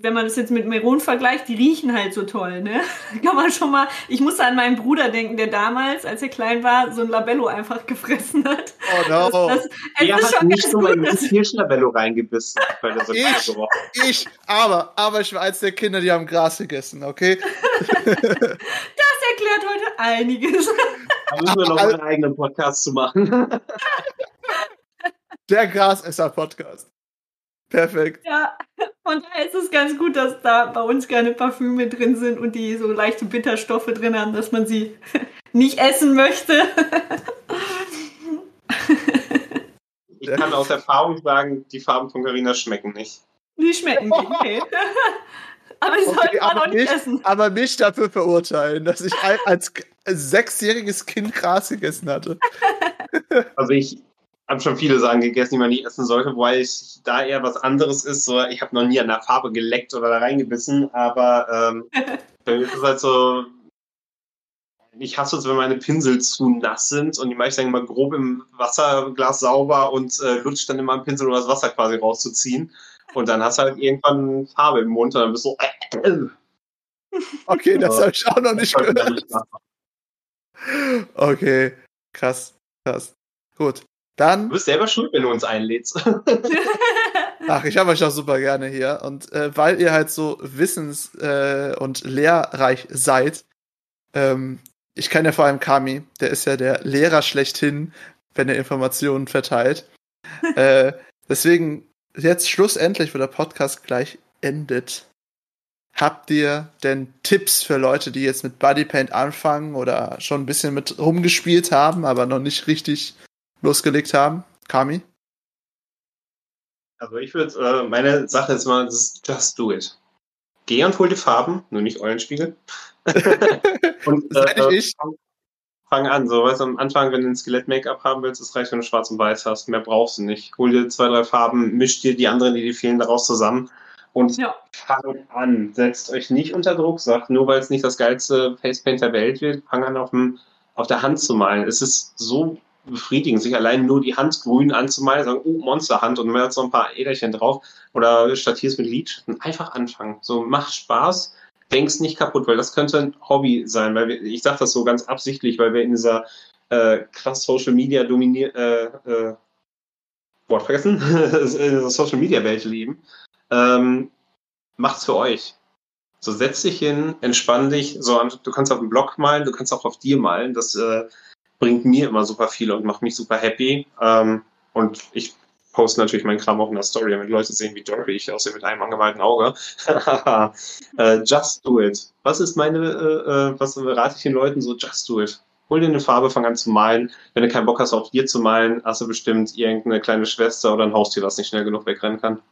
[SPEAKER 1] wenn man das jetzt mit Meron vergleicht, die riechen halt so toll, ne? Kann man schon mal, ich musste an meinen Bruder denken, der damals, als er klein war, so ein Labello einfach gefressen hat.
[SPEAKER 2] Oh no. Das, das,
[SPEAKER 3] er hat schon nicht so ein Hirschlabello reingebissen, weil er so
[SPEAKER 2] ich, ich, aber, aber ich war eins der Kinder, die haben Gras gegessen, okay?
[SPEAKER 1] das erklärt heute einiges.
[SPEAKER 3] Da müssen wir noch einen eigenen Podcast zu machen.
[SPEAKER 2] Der Grasesser-Podcast. Perfekt.
[SPEAKER 1] Ja, und da ist es ganz gut, dass da bei uns keine Parfüme drin sind und die so leichte Bitterstoffe drin haben, dass man sie nicht essen möchte.
[SPEAKER 3] Ich kann aus Erfahrung sagen, die Farben von Carina schmecken nicht.
[SPEAKER 1] Die schmecken nicht, okay. Aber die okay, sollte man auch nicht, nicht essen.
[SPEAKER 2] Aber mich dafür verurteilen, dass ich als sechsjähriges Kind Gras gegessen hatte.
[SPEAKER 3] Also ich, habe schon viele Sachen gegessen, die man nicht essen sollte, wobei ich da eher was anderes ist. So, ich habe noch nie an der Farbe geleckt oder da reingebissen, aber ähm, bei mir ist es halt so, ich hasse es, wenn meine Pinsel zu nass sind und die mache ich dann immer grob im Wasserglas sauber und äh, lutscht dann immer am Pinsel, um das Wasser quasi rauszuziehen. Und dann hast du halt irgendwann Farbe im Mund und dann bist du so. Äh,
[SPEAKER 2] okay, das habe ich auch noch nicht gehört. Okay, krass, krass. Gut. Dann.
[SPEAKER 3] Du bist selber schuld, wenn du uns einlädst.
[SPEAKER 2] Ach, ich habe euch auch super gerne hier. Und äh, weil ihr halt so wissens- äh, und lehrreich seid, ähm, ich kenne ja vor allem Kami, der ist ja der Lehrer schlechthin, wenn er Informationen verteilt. äh, deswegen jetzt schlussendlich, wo der Podcast gleich endet, habt ihr denn Tipps für Leute, die jetzt mit Bodypaint anfangen oder schon ein bisschen mit rumgespielt haben, aber noch nicht richtig losgelegt haben? Kami?
[SPEAKER 3] Also ich würde, äh, meine Sache ist mal, ist just do it. Geh und hol die Farben, nur nicht Eulenspiegel. und
[SPEAKER 2] das äh, ich.
[SPEAKER 3] Fang, fang an, so weißt du, am Anfang, wenn du ein Skelett-Make-up haben willst, es reicht, wenn du schwarz und weiß hast. Mehr brauchst du nicht. Hol dir zwei, drei Farben, misch dir die anderen, die dir fehlen, daraus zusammen. Und ja. fangt an. Setzt euch nicht unter Druck, sagt, nur weil es nicht das geilste Facepaint der Welt wird, fang an auf, dem, auf der Hand zu malen. Es ist so befriedigend, sich allein nur die Hand grün anzumalen, sagen, oh, Monsterhand und man hat so ein paar Äderchen drauf oder stattierst mit Lidschatten. Einfach anfangen. So, macht Spaß, denk's nicht kaputt, weil das könnte ein Hobby sein, weil wir, ich sage das so ganz absichtlich, weil wir in dieser äh, krass Social Media dominier äh, äh, Wort vergessen, in dieser Social Media Welt leben. Ähm, macht's für euch. So setz dich hin, entspann dich. So, du kannst auf dem Blog malen, du kannst auch auf dir malen. Das äh, bringt mir immer super viel und macht mich super happy. Ähm, und ich poste natürlich meinen Kram auch in der Story, damit Leute sehen, wie dirty ich aussehe mit einem angemalten Auge. uh, just do it. Was ist meine, uh, was rate ich den Leuten so? Just do it. Hol dir eine Farbe, fang an zu malen. Wenn du keinen Bock hast, auf dir zu malen, hast du bestimmt irgendeine kleine Schwester oder ein Haustier, das nicht schnell genug wegrennen kann.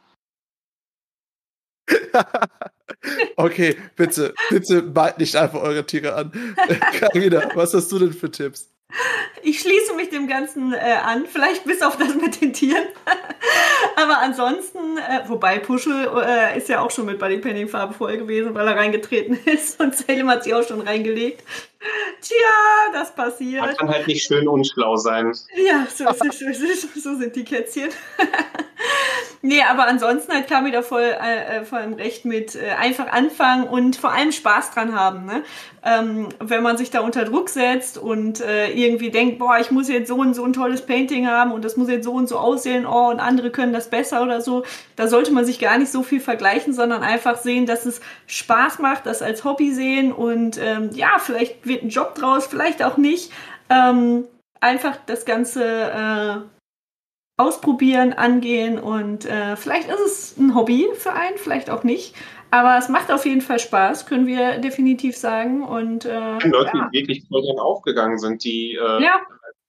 [SPEAKER 2] okay, bitte, bitte malt nicht einfach eure Tiere an. Carina, was hast du denn für Tipps?
[SPEAKER 1] Ich schließe mich dem Ganzen äh, an, vielleicht bis auf das mit den Tieren. Aber ansonsten, äh, wobei Puschel äh, ist ja auch schon mit Bodypainting Farbe voll gewesen, weil er reingetreten ist und Salem hat sich auch schon reingelegt. Tja, das passiert.
[SPEAKER 3] Man kann halt nicht schön unschlau sein.
[SPEAKER 1] Ja, so, so, so sind die Kätzchen. nee, aber ansonsten halt kam wieder voll, äh, äh, voll im Recht mit äh, einfach anfangen und vor allem Spaß dran haben. Ne? Ähm, wenn man sich da unter Druck setzt und äh, irgendwie denkt, boah, ich muss jetzt so und so ein tolles Painting haben und das muss jetzt so und so aussehen, oh, und andere können das besser oder so, da sollte man sich gar nicht so viel vergleichen, sondern einfach sehen, dass es Spaß macht, das als Hobby sehen und ähm, ja, vielleicht wird ein Job draus, vielleicht auch nicht. Ähm, einfach das Ganze äh, ausprobieren, angehen und äh, vielleicht ist es ein Hobby für einen, vielleicht auch nicht. Aber es macht auf jeden Fall Spaß, können wir definitiv sagen. Und äh,
[SPEAKER 3] Leute, ja. die wirklich voll aufgegangen sind, die äh, ja.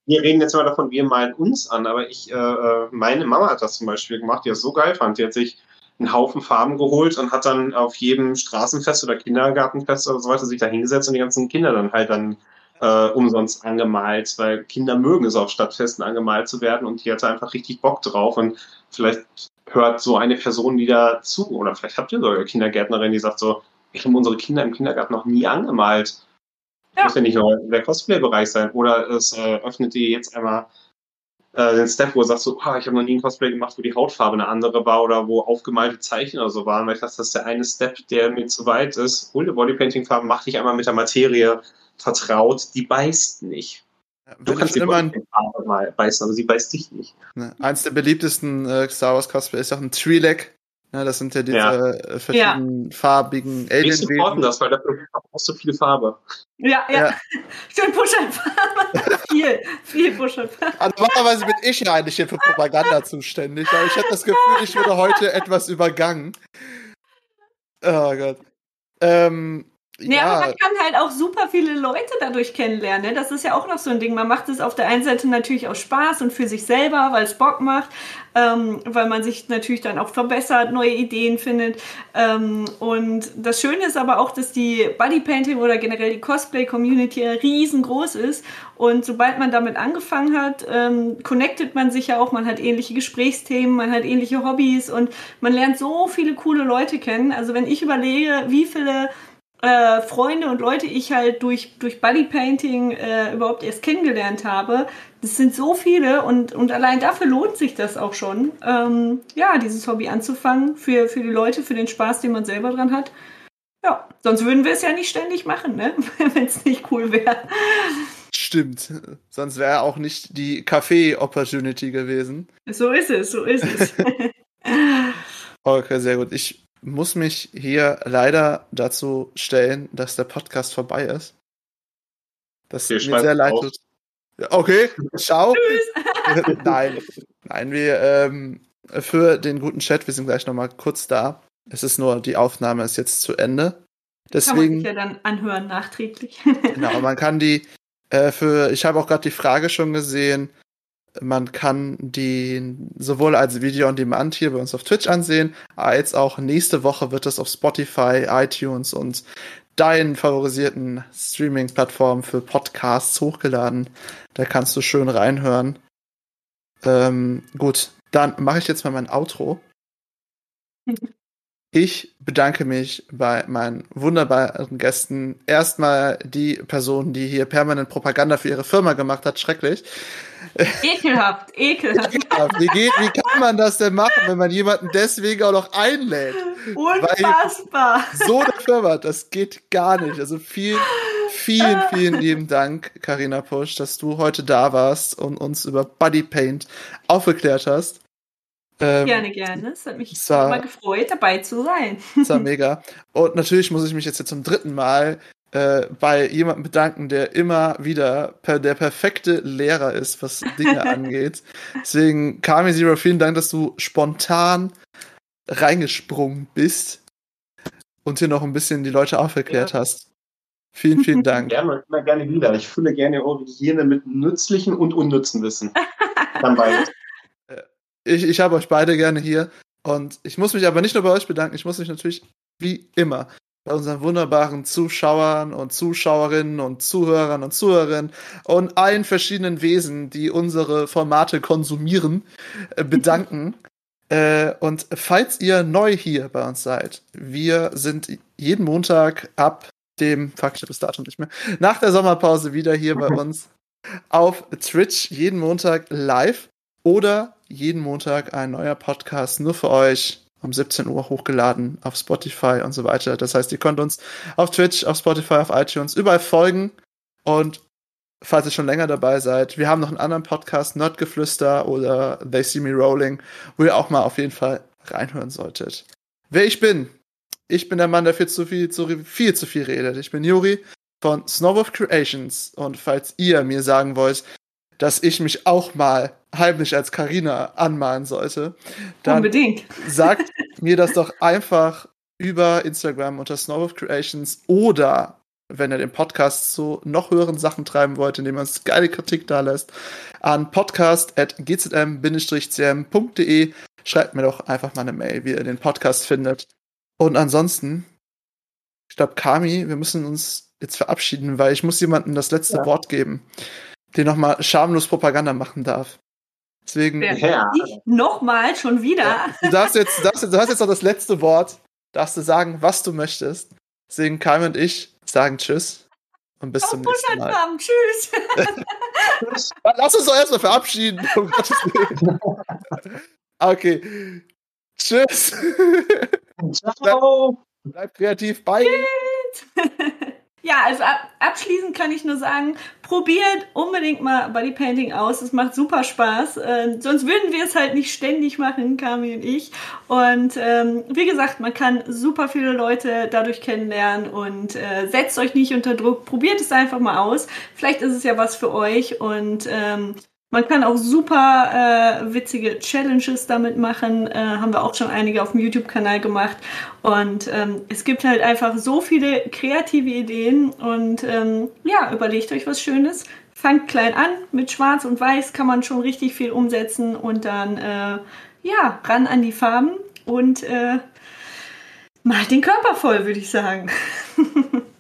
[SPEAKER 3] wir reden jetzt mal davon, wir malen uns an, aber ich, äh, äh, meine Mama hat das zum Beispiel gemacht, die das so geil fand. Die hat sich einen Haufen Farben geholt und hat dann auf jedem Straßenfest oder Kindergartenfest oder so weiter sich da hingesetzt und die ganzen Kinder dann halt dann äh, umsonst angemalt, weil Kinder mögen es auf Stadtfesten angemalt zu werden und die hatte einfach richtig Bock drauf und vielleicht hört so eine Person wieder zu oder vielleicht habt ihr sogar eine Kindergärtnerin, die sagt so, ich habe unsere Kinder im Kindergarten noch nie angemalt. Ja. Muss ja nicht nur der Cosplay-Bereich sein. Oder es äh, öffnet dir jetzt einmal äh, den Step, wo du sagst so, oh, ich habe noch nie ein Cosplay gemacht, wo die Hautfarbe eine andere war oder wo aufgemalte Zeichen oder so waren, weil ich dachte, das ist der eine Step, der mir zu weit ist. Hol dir Bodypainting-Farben, mach dich einmal mit der Materie vertraut, die beißt nicht. du kannst die Farbe mal beißen, aber sie beißt dich nicht.
[SPEAKER 2] Ne, eins der beliebtesten äh, Star Wars Cosplay ist auch ein Twi'lek. Ja, das sind ja diese ja. Äh, verschiedenen ja. farbigen
[SPEAKER 3] alien Wir supporten das, weil dafür brauchst du viel Farbe.
[SPEAKER 1] Ja, ja. ja. Schön Push-Up-Farbe. viel, viel Push-Up-Farbe.
[SPEAKER 2] Also normalerweise bin ich ja eigentlich hier für Propaganda zuständig, aber ich habe das Gefühl, ich wurde heute etwas übergangen. Oh Gott. Ähm,
[SPEAKER 1] ja, ja, aber man kann halt auch super viele Leute dadurch kennenlernen. Ne? Das ist ja auch noch so ein Ding. Man macht es auf der einen Seite natürlich aus Spaß und für sich selber, weil es Bock macht, ähm, weil man sich natürlich dann auch verbessert, neue Ideen findet. Ähm, und das Schöne ist aber auch, dass die Bodypainting oder generell die Cosplay-Community riesengroß ist. Und sobald man damit angefangen hat, ähm, connectet man sich ja auch. Man hat ähnliche Gesprächsthemen, man hat ähnliche Hobbys und man lernt so viele coole Leute kennen. Also wenn ich überlege, wie viele äh, Freunde und Leute ich halt durch, durch Bodypainting äh, überhaupt erst kennengelernt habe. Das sind so viele und, und allein dafür lohnt sich das auch schon, ähm, ja, dieses Hobby anzufangen für, für die Leute, für den Spaß, den man selber dran hat. Ja, sonst würden wir es ja nicht ständig machen, ne? wenn es nicht cool wäre.
[SPEAKER 2] Stimmt. Sonst wäre auch nicht die Kaffee-Opportunity gewesen.
[SPEAKER 1] So ist es, so ist es.
[SPEAKER 2] okay, sehr gut. Ich muss mich hier leider dazu stellen, dass der Podcast vorbei ist. Das mir sehr leid tut. Okay, ciao. nein, nein, wir ähm, für den guten Chat, wir sind gleich nochmal kurz da. Es ist nur, die Aufnahme ist jetzt zu Ende. Deswegen, kann man sich
[SPEAKER 1] ja dann anhören nachträglich.
[SPEAKER 2] genau, man kann die äh, für, ich habe auch gerade die Frage schon gesehen, man kann die sowohl als Video on Demand hier bei uns auf Twitch ansehen, als auch nächste Woche wird es auf Spotify, iTunes und deinen favorisierten Streaming-Plattformen für Podcasts hochgeladen. Da kannst du schön reinhören. Ähm, gut, dann mache ich jetzt mal mein Outro. Ich bedanke mich bei meinen wunderbaren Gästen. Erstmal die Person, die hier permanent Propaganda für ihre Firma gemacht hat. Schrecklich.
[SPEAKER 1] Ekelhaft, ekelhaft.
[SPEAKER 2] Wie, geht, wie kann man das denn machen, wenn man jemanden deswegen auch noch einlädt?
[SPEAKER 1] Unfassbar.
[SPEAKER 2] Weil so eine Firma, das geht gar nicht. Also vielen, vielen, vielen lieben Dank, Karina Pusch, dass du heute da warst und uns über Body Paint aufgeklärt hast.
[SPEAKER 1] Ähm, gerne, gerne. Es hat mich war, mal gefreut, dabei zu sein.
[SPEAKER 2] Das war mega. Und natürlich muss ich mich jetzt, jetzt zum dritten Mal äh, bei jemandem bedanken, der immer wieder per, der perfekte Lehrer ist, was Dinge angeht. Deswegen, Kami Zero, vielen Dank, dass du spontan reingesprungen bist und hier noch ein bisschen die Leute aufgeklärt ja. hast. Vielen, vielen Dank.
[SPEAKER 3] Gerne, immer gerne wieder. Ich fülle gerne eure Hygiene mit nützlichen und unnützen Wissen. Dann beides
[SPEAKER 2] ich, ich habe euch beide gerne hier. Und ich muss mich aber nicht nur bei euch bedanken, ich muss mich natürlich wie immer bei unseren wunderbaren Zuschauern und Zuschauerinnen und Zuhörern und Zuhörerinnen und allen verschiedenen Wesen, die unsere Formate konsumieren, äh, bedanken. äh, und falls ihr neu hier bei uns seid, wir sind jeden Montag ab dem, fuck, ich habe das Datum nicht mehr, nach der Sommerpause wieder hier bei uns auf Twitch, jeden Montag live oder jeden Montag ein neuer Podcast nur für euch um 17 Uhr hochgeladen auf Spotify und so weiter. Das heißt, ihr könnt uns auf Twitch, auf Spotify, auf iTunes überall folgen und falls ihr schon länger dabei seid, wir haben noch einen anderen Podcast, Nerdgeflüster oder They See Me Rolling, wo ihr auch mal auf jeden Fall reinhören solltet. Wer ich bin? Ich bin der Mann, der viel zu viel, zu viel zu viel redet. Ich bin Juri von Snowwolf Creations und falls ihr mir sagen wollt, dass ich mich auch mal heimlich als Karina anmalen sollte, dann
[SPEAKER 1] Unbedingt.
[SPEAKER 2] sagt mir das doch einfach über Instagram unter Snow of Creations oder wenn ihr den Podcast zu noch höheren Sachen treiben wollt, indem ihr uns geile Kritik da lässt, an podcast.gzm-cm.de. Schreibt mir doch einfach mal eine Mail, wie ihr den Podcast findet. Und ansonsten, ich glaube, Kami, wir müssen uns jetzt verabschieden, weil ich muss jemandem das letzte ja. Wort geben, der nochmal schamlos Propaganda machen darf. Deswegen.
[SPEAKER 1] Ja. Nochmal, schon wieder. Ja,
[SPEAKER 2] du, darfst jetzt, darfst, du hast jetzt noch das letzte Wort. Darfst du sagen, was du möchtest. Deswegen Kai und ich sagen Tschüss. Und bis Auf zum nächsten Mal. Haben.
[SPEAKER 1] Tschüss.
[SPEAKER 2] Lass uns doch erstmal verabschieden. Um okay. Tschüss.
[SPEAKER 3] Ciao.
[SPEAKER 2] Bleib, bleib kreativ. Bye.
[SPEAKER 1] Ja, also ab, abschließend kann ich nur sagen, probiert unbedingt mal Bodypainting aus. Es macht super Spaß. Äh, sonst würden wir es halt nicht ständig machen, Kami und ich. Und ähm, wie gesagt, man kann super viele Leute dadurch kennenlernen und äh, setzt euch nicht unter Druck. Probiert es einfach mal aus. Vielleicht ist es ja was für euch und ähm, man kann auch super äh, witzige Challenges damit machen. Äh, haben wir auch schon einige auf dem YouTube-Kanal gemacht. Und ähm, es gibt halt einfach so viele kreative Ideen. Und ähm, ja, überlegt euch was Schönes. Fangt klein an. Mit Schwarz und Weiß kann man schon richtig viel umsetzen. Und dann, äh, ja, ran an die Farben. Und äh, malt den Körper voll, würde ich sagen.